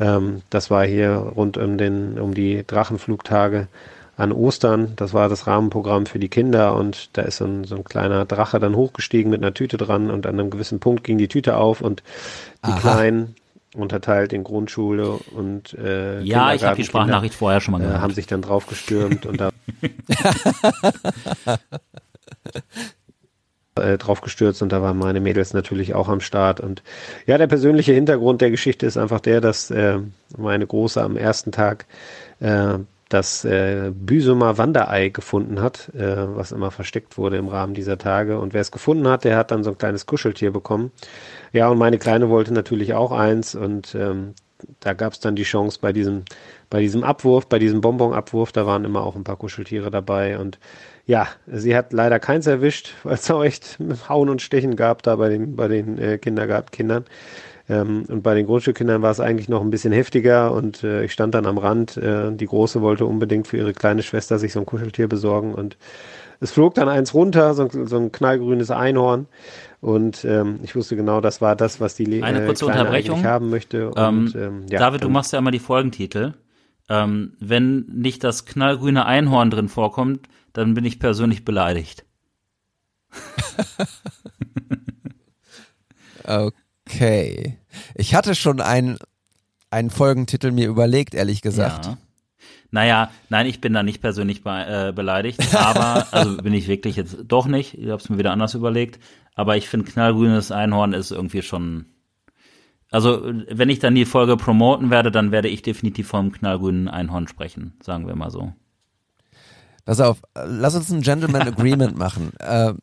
S7: Ähm, das war hier rund um den, um die Drachenflugtage an Ostern. Das war das Rahmenprogramm für die Kinder und da ist so ein, so ein kleiner Drache dann hochgestiegen mit einer Tüte dran und an einem gewissen Punkt ging die Tüte auf und die
S1: Aha.
S7: Kleinen unterteilt in Grundschule und äh,
S2: Ja, ich habe die Sprachnachricht vorher schon mal
S7: äh,
S2: gehört.
S7: haben sich dann drauf gestürmt und da äh, drauf gestürzt und da waren meine Mädels natürlich auch am Start. Und ja, der persönliche Hintergrund der Geschichte ist einfach der, dass äh, meine Große am ersten Tag äh, das äh, Büsumer Wanderei gefunden hat, äh, was immer versteckt wurde im Rahmen dieser Tage. Und wer es gefunden hat, der hat dann so ein kleines Kuscheltier bekommen. Ja, und meine Kleine wollte natürlich auch eins und ähm, da gab es dann die Chance bei diesem, bei diesem Abwurf, bei diesem Bonbonabwurf, da waren immer auch ein paar Kuscheltiere dabei und ja, sie hat leider keins erwischt, weil es auch echt Hauen und Stechen gab da bei den, bei den äh, Kindergartenkindern. Ähm, und bei den Grundschulkindern war es eigentlich noch ein bisschen heftiger und äh, ich stand dann am Rand. Äh, die Große wollte unbedingt für ihre kleine Schwester sich so ein Kuscheltier besorgen und es flog dann eins runter, so, ein- so ein knallgrünes Einhorn. Und ähm, ich wusste genau, das war das, was die Le
S2: Eine
S7: äh,
S2: kurze
S7: Kleine
S2: Unterbrechung.
S7: eigentlich haben möchte.
S2: Ähm,
S7: Und, ähm, ja,
S2: David, du machst ja immer die Folgentitel. Ähm, wenn nicht das knallgrüne Einhorn drin vorkommt, dann bin ich persönlich beleidigt.
S1: Okay. Ich hatte schon einen, einen Folgentitel mir überlegt, ehrlich gesagt.
S2: Ja. Naja, nein, ich bin da nicht persönlich be äh, beleidigt, aber, also bin ich wirklich jetzt doch nicht, ich habe es mir wieder anders überlegt, aber ich finde knallgrünes Einhorn ist irgendwie schon, also wenn ich dann die Folge promoten werde, dann werde ich definitiv vom knallgrünen Einhorn sprechen, sagen wir mal so.
S1: Pass auf, lass uns ein Gentleman Agreement machen. Äh,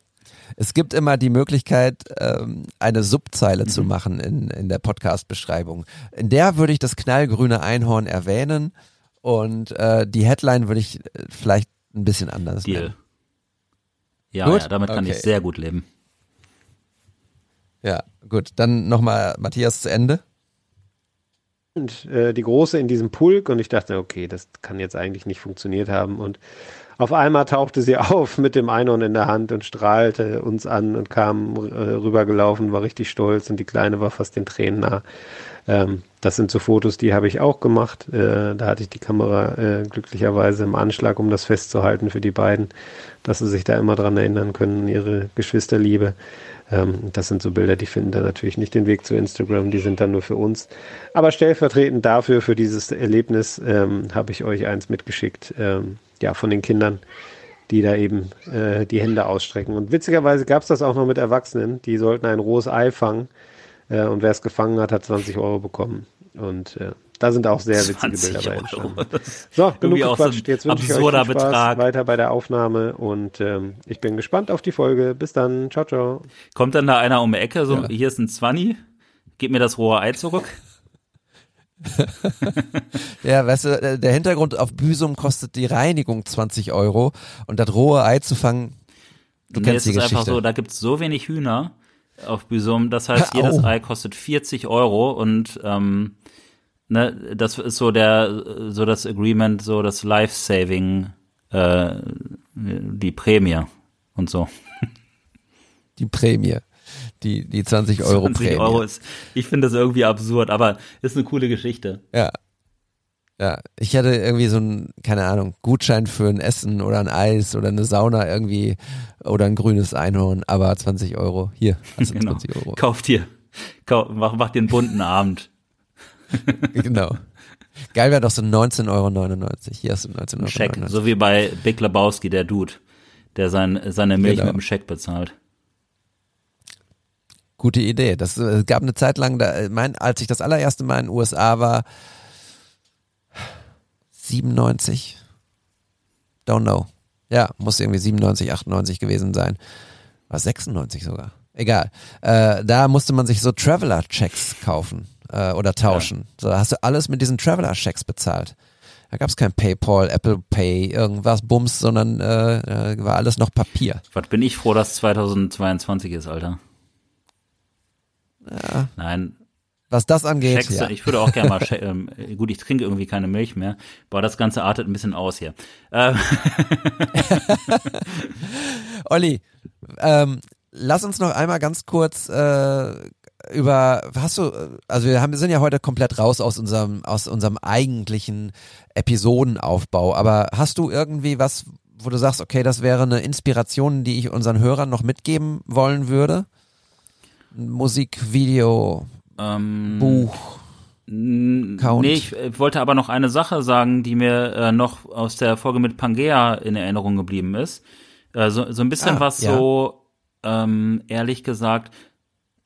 S1: es gibt immer die Möglichkeit, ähm, eine Subzeile zu machen in, in der Podcast-Beschreibung. In der würde ich das knallgrüne Einhorn erwähnen und äh, die Headline würde ich äh, vielleicht ein bisschen anders
S2: Deal.
S1: nennen.
S2: Ja,
S1: Gut?
S2: ja, damit kann
S1: Okay.
S2: ich sehr gut leben.
S1: Ja, gut. Dann nochmal Matthias zu Ende.
S7: und äh, die Große in diesem Pulk und ich dachte, okay, das kann jetzt eigentlich nicht funktioniert haben und auf einmal tauchte sie auf mit dem Einhorn in der Hand und strahlte uns an und kam äh, rübergelaufen, war richtig stolz und die Kleine war fast den Tränen nah. Ähm, das sind so Fotos, die habe ich auch gemacht. Äh, da hatte ich die Kamera äh, glücklicherweise im Anschlag, um das festzuhalten für die beiden, dass sie sich da immer dran erinnern können, ihre Geschwisterliebe. Ähm, das sind so Bilder, die finden dann natürlich nicht den Weg zu Instagram, die sind dann nur für uns. Aber stellvertretend dafür, für dieses Erlebnis, ähm, habe ich euch eins mitgeschickt, ähm, ja, von den Kindern, die da eben äh, die Hände ausstrecken. Und witzigerweise gab es das auch noch mit Erwachsenen, die sollten ein rohes Ei fangen äh, und wer es gefangen hat, hat 20 Euro bekommen. Und äh, da sind auch sehr witzige Bilder bei entstanden. So, genug gequatscht. So Jetzt wünsche ich euch viel Spaß Betrag. weiter bei der Aufnahme und ähm, ich bin gespannt auf die Folge. Bis dann. Ciao, ciao.
S2: Kommt dann da einer um die Ecke, so, ja. hier ist ein Zwanni, gib mir das rohe Ei zurück.
S1: ja, weißt du, äh, der Hintergrund auf Büsum kostet die Reinigung 20 Euro und das rohe Ei zu fangen, du nee, kennst die Geschichte. Es ist einfach
S2: so, da gibt's so wenig Hühner auf Büsum, das heißt, jedes Au. Ei kostet 40 Euro und ähm, ne, das ist so der, so das Agreement, so das Life-Saving, äh, die Prämie und so.
S1: Die Prämie. Die, die 20 Euro 20 Prämie. Euro
S2: ist, ich finde das irgendwie absurd, aber ist eine coole Geschichte.
S1: Ja. Ja, ich hatte irgendwie so ein, keine Ahnung, Gutschein für ein Essen oder ein Eis oder eine Sauna irgendwie oder ein grünes Einhorn, aber 20 Euro. Hier, du genau. 20 Euro.
S2: Kauf dir, kauf, mach, mach dir einen bunten Abend.
S1: genau. Geil wäre doch so 19,99 Euro. Hier hast du 19,99 Euro.
S2: Scheck, so wie bei Big Lebowski, der Dude, der sein, seine Milch genau. mit dem Scheck bezahlt.
S1: Gute Idee. Das äh, gab eine Zeit lang, da, äh, mein, als ich das allererste Mal in den USA war, 97? Don't know. Ja, muss irgendwie 97, 98 gewesen sein. War 96 sogar. Egal. Äh, da musste man sich so Traveler-Checks kaufen äh, oder tauschen. Ja. So, da hast du alles mit diesen Traveler-Checks bezahlt. Da gab es kein PayPal, Apple Pay, irgendwas Bums, sondern äh, war alles noch Papier.
S2: Was bin ich froh, dass 2022 ist, Alter. Ja. Nein,
S1: was das angeht.
S2: Schecks, ja. Ich würde auch gerne mal, ähm, gut, ich trinke irgendwie keine Milch mehr, aber das Ganze artet ein bisschen aus hier. Ähm.
S1: Olli, ähm, lass uns noch einmal ganz kurz äh, über, hast du, also wir haben, sind ja heute komplett raus aus unserem, aus unserem eigentlichen Episodenaufbau, aber hast du irgendwie was, wo du sagst, okay, das wäre eine Inspiration, die ich unseren Hörern noch mitgeben wollen würde? Musik, Video, ähm, Buch.
S2: Count. Nee, ich wollte aber noch eine Sache sagen, die mir äh, noch aus der Folge mit Pangea in Erinnerung geblieben ist. Äh, so, so ein bisschen ah, was ja. so, ähm, ehrlich gesagt,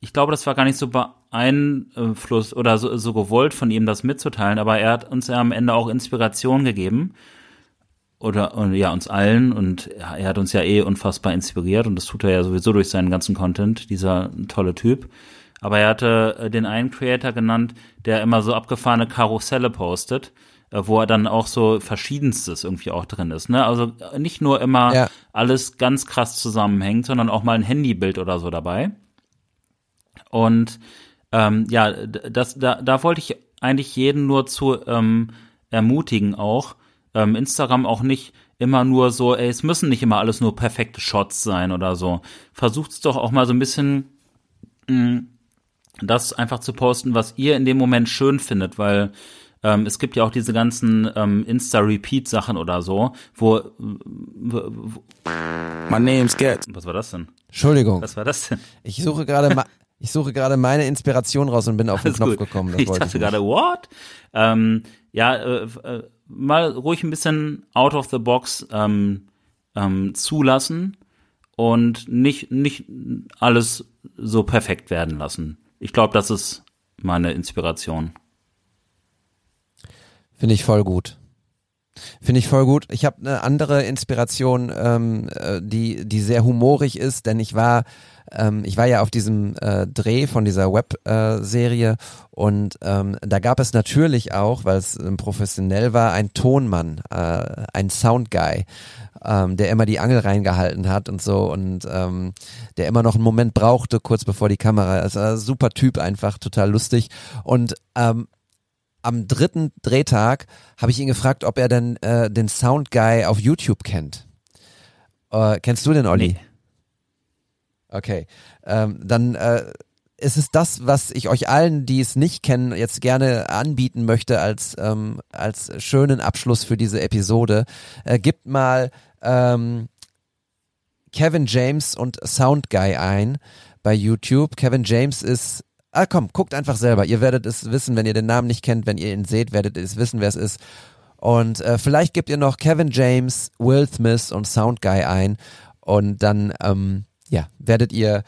S2: ich glaube, das war gar nicht so beeinflusst oder so, so gewollt von ihm, das mitzuteilen, aber er hat uns ja am Ende auch Inspiration gegeben. Oder und ja, uns allen und er hat uns ja eh unfassbar inspiriert und das tut er ja sowieso durch seinen ganzen Content, dieser tolle Typ. Aber er hatte äh, den einen Creator genannt, der immer so abgefahrene Karusselle postet, äh, wo er dann auch so verschiedenstes irgendwie auch drin ist. Ne? Also äh, nicht nur immer ja. alles ganz krass zusammenhängt, sondern auch mal ein Handybild oder so dabei. Und ähm, ja, das, da, da wollte ich eigentlich jeden nur zu ähm, ermutigen auch, ähm, Instagram auch nicht immer nur so, ey, es müssen nicht immer alles nur perfekte Shots sein oder so. Versucht's doch auch mal so ein bisschen mh, mm, das einfach zu posten, was ihr in dem Moment schön findet, weil ähm, es gibt ja auch diese ganzen ähm, Insta-Repeat-Sachen oder so, wo, wo, wo
S1: My name's Get.
S2: Was war das denn?
S1: Entschuldigung.
S2: Was war das denn?
S1: Ich suche gerade ich suche gerade meine Inspiration raus und bin auf den Knopf gut. gekommen.
S2: Das ich dachte ich gerade, what? Ähm, ja, äh, äh, mal ruhig ein bisschen out of the box ähm, ähm, zulassen und nicht, nicht alles so perfekt werden lassen ich glaube, das ist meine Inspiration.
S1: Finde ich voll gut. Finde ich voll gut. Ich habe eine andere Inspiration, ähm, äh, die die sehr humorig ist, denn ich war ähm, ich war ja auf diesem äh, Dreh von dieser Webserie äh, und ähm, da gab es natürlich auch, weil es ähm, professionell war, ein Tonmann, äh, ein Soundguy ähm, der immer die Angel reingehalten hat und so und ähm, der immer noch einen Moment brauchte, kurz bevor die Kamera. Also ein super Typ einfach, total lustig. Und ähm, am dritten Drehtag habe ich ihn gefragt, ob er denn äh, den Soundguy auf YouTube kennt. Äh, kennst du den, Olli? Nee. Okay. Ähm, dann äh, es ist das, was ich euch allen, die es nicht kennen, jetzt gerne anbieten möchte als, ähm, als schönen Abschluss für diese Episode. Äh, gibt mal ähm, Kevin James und Sound Guy ein bei YouTube. Kevin James ist Ah, komm, guckt einfach selber. Ihr werdet es wissen, wenn ihr den Namen nicht kennt. Wenn ihr ihn seht, werdet ihr es wissen, wer es ist. Und äh, vielleicht gebt ihr noch Kevin James, Will Smith und Sound Guy ein. Und dann, ähm, ja, werdet ihr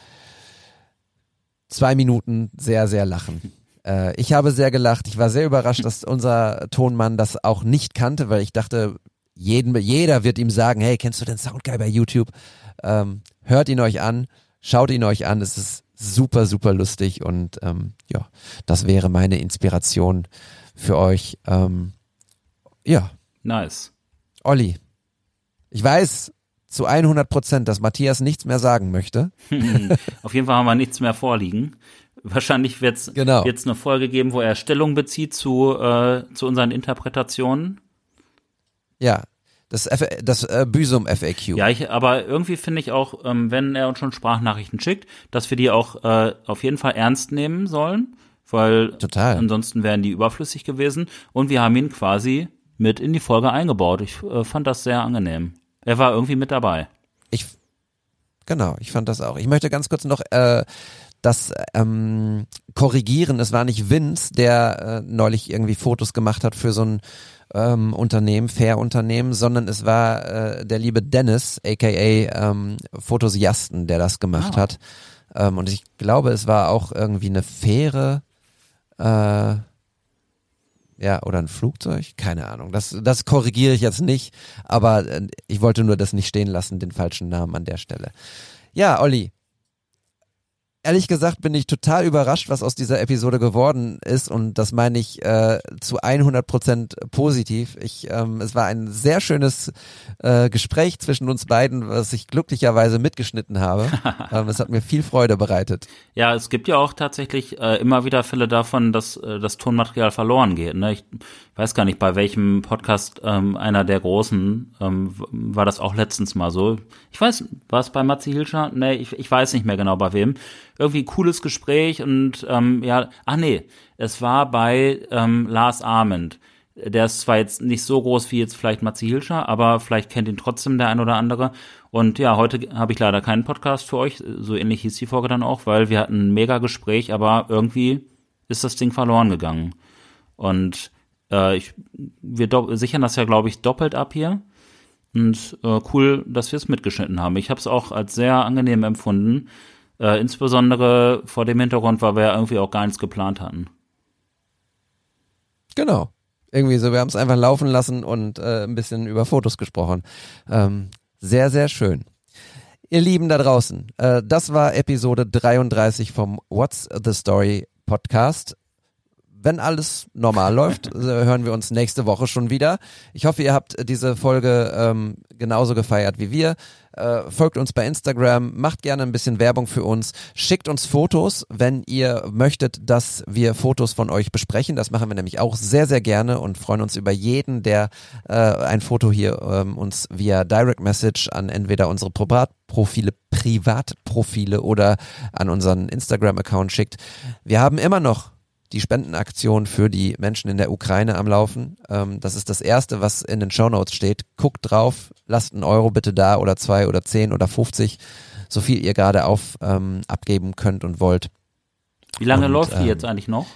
S1: zwei Minuten sehr, sehr lachen. Äh, ich habe sehr gelacht. Ich war sehr überrascht, dass unser Tonmann das auch nicht kannte, weil ich dachte, jeden, jeder wird ihm sagen, hey, kennst du den Soundguy bei YouTube? Ähm, hört ihn euch an, schaut ihn euch an. Es ist super, super lustig und ähm, ja, das wäre meine Inspiration für euch. Ähm, ja.
S2: Nice.
S1: Olli, ich weiß, zu 100 Prozent, dass Matthias nichts mehr sagen möchte.
S2: Auf jeden Fall haben wir nichts mehr vorliegen. Wahrscheinlich wird es
S1: genau.
S2: jetzt eine Folge geben, wo er Stellung bezieht zu, äh, zu unseren Interpretationen.
S1: Ja, das, F das äh, Büsum FAQ.
S2: Ja, ich, aber irgendwie finde ich auch, ähm, wenn er uns schon Sprachnachrichten schickt, dass wir die auch äh, auf jeden Fall ernst nehmen sollen, weil
S1: Total.
S2: ansonsten wären die überflüssig gewesen. Und wir haben ihn quasi mit in die Folge eingebaut. Ich äh, fand das sehr angenehm. Er war irgendwie mit dabei.
S1: Ich genau, ich fand das auch. Ich möchte ganz kurz noch äh, das ähm, korrigieren. Es war nicht Vince, der äh, neulich irgendwie Fotos gemacht hat für so ein ähm, Unternehmen, Fair-Unternehmen, sondern es war äh, der liebe Dennis, aka ähm, Photosiasten, der das gemacht ah. hat. Ähm, und ich glaube, es war auch irgendwie eine Fähre. Äh, ja, oder ein Flugzeug? Keine Ahnung. Das, das korrigiere ich jetzt nicht, aber äh, ich wollte nur das nicht stehen lassen, den falschen Namen an der Stelle. Ja, Olli, ehrlich gesagt bin ich total überrascht, was aus dieser Episode geworden ist und das meine ich äh, zu 100 Prozent positiv. Ich, ähm, es war ein sehr schönes äh, Gespräch zwischen uns beiden, was ich glücklicherweise mitgeschnitten habe. ähm, es hat mir viel Freude bereitet.
S2: Ja, es gibt ja auch tatsächlich äh, immer wieder Fälle davon, dass äh, das Tonmaterial verloren geht. Ne? Ich weiß gar nicht, bei welchem Podcast ähm, einer der großen ähm, war das auch letztens mal so. Ich weiß, war es bei Matze Hilscher? Nee, ich, ich weiß nicht mehr genau bei wem irgendwie cooles Gespräch und ähm, ja, ach nee, es war bei ähm, Lars Arment. Der ist zwar jetzt nicht so groß wie jetzt vielleicht Matze Hilscher, aber vielleicht kennt ihn trotzdem der ein oder andere. Und ja, heute habe ich leider keinen Podcast für euch. So ähnlich hieß die Folge dann auch, weil wir hatten ein mega Gespräch, aber irgendwie ist das Ding verloren gegangen. Und äh, ich, wir sichern das ja, glaube ich, doppelt ab hier. Und äh, cool, dass wir es mitgeschnitten haben. Ich habe es auch als sehr angenehm empfunden, äh, insbesondere vor dem Hintergrund, weil wir ja irgendwie auch gar nichts geplant hatten.
S1: Genau. Irgendwie so, wir haben es einfach laufen lassen und äh, ein bisschen über Fotos gesprochen. Ähm, sehr, sehr schön. Ihr Lieben da draußen, äh, das war Episode 33 vom What's the Story Podcast wenn alles normal läuft, äh, hören wir uns nächste Woche schon wieder. Ich hoffe, ihr habt diese Folge ähm, genauso gefeiert wie wir. Äh, folgt uns bei Instagram, macht gerne ein bisschen Werbung für uns, schickt uns Fotos, wenn ihr möchtet, dass wir Fotos von euch besprechen. Das machen wir nämlich auch sehr, sehr gerne und freuen uns über jeden, der äh, ein Foto hier ähm, uns via Direct Message an entweder unsere Privatprofile, Privatprofile oder an unseren Instagram-Account schickt. Wir haben immer noch die Spendenaktion für die Menschen in der Ukraine am Laufen. Ähm, das ist das Erste, was in den Shownotes steht. Guckt drauf, lasst einen Euro bitte da oder zwei oder zehn oder 50, so viel ihr gerade auf ähm, abgeben könnt und wollt.
S2: Wie lange und, läuft die ähm, jetzt eigentlich noch?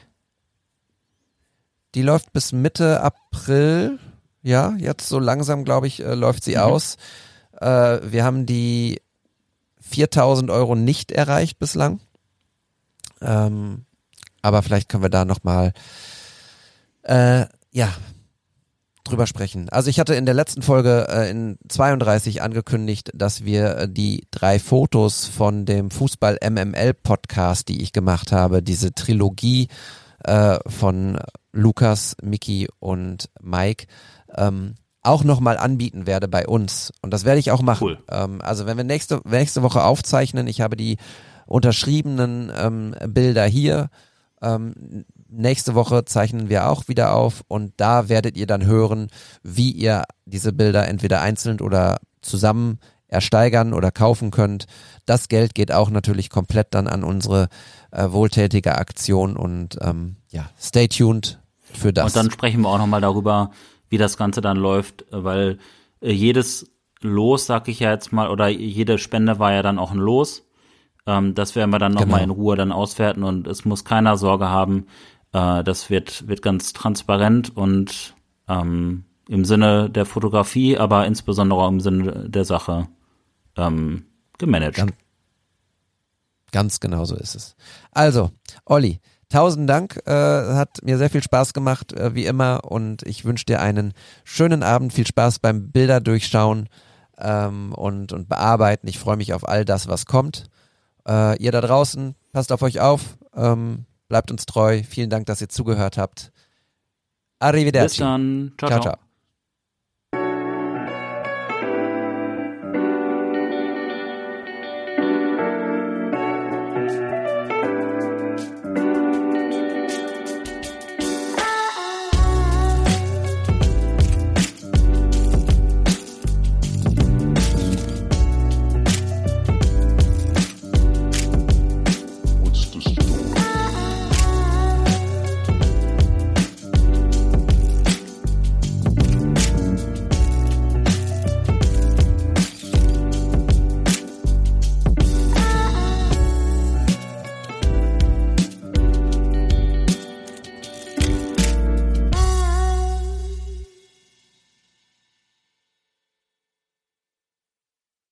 S1: Die läuft bis Mitte April. Ja, jetzt so langsam, glaube ich, äh, läuft sie mhm. aus. Äh, wir haben die 4000 Euro nicht erreicht bislang. Ähm, aber vielleicht können wir da nochmal, äh, ja, drüber sprechen. Also ich hatte in der letzten Folge äh, in 32 angekündigt, dass wir äh, die drei Fotos von dem Fußball MML Podcast, die ich gemacht habe, diese Trilogie äh, von Lukas, Miki und Mike, ähm, auch nochmal anbieten werde bei uns. Und das werde ich auch machen. Cool. Ähm, also wenn wir nächste, nächste Woche aufzeichnen, ich habe die unterschriebenen ähm, Bilder hier ähm, nächste Woche zeichnen wir auch wieder auf und da werdet ihr dann hören, wie ihr diese Bilder entweder einzeln oder zusammen ersteigern oder kaufen könnt. Das Geld geht auch natürlich komplett dann an unsere äh, wohltätige Aktion und ähm, ja, stay tuned für das.
S2: Und dann sprechen wir auch nochmal darüber, wie das Ganze dann läuft, weil äh, jedes Los, sag ich ja jetzt mal, oder jede Spende war ja dann auch ein Los. Ähm, das werden wir dann nochmal genau. in Ruhe dann auswerten und es muss keiner Sorge haben. Äh, das wird, wird ganz transparent und ähm, im Sinne der Fotografie, aber insbesondere auch im Sinne der Sache ähm, gemanagt.
S1: Ganz, ganz genau so ist es. Also, Olli, tausend Dank, äh, hat mir sehr viel Spaß gemacht, äh, wie immer, und ich wünsche dir einen schönen Abend, viel Spaß beim Bilder durchschauen ähm, und, und bearbeiten. Ich freue mich auf all das, was kommt. Äh, ihr da draußen, passt auf euch auf, ähm, bleibt uns treu. Vielen Dank, dass ihr zugehört habt. Arrivederci.
S2: Bis dann. ciao. ciao. ciao.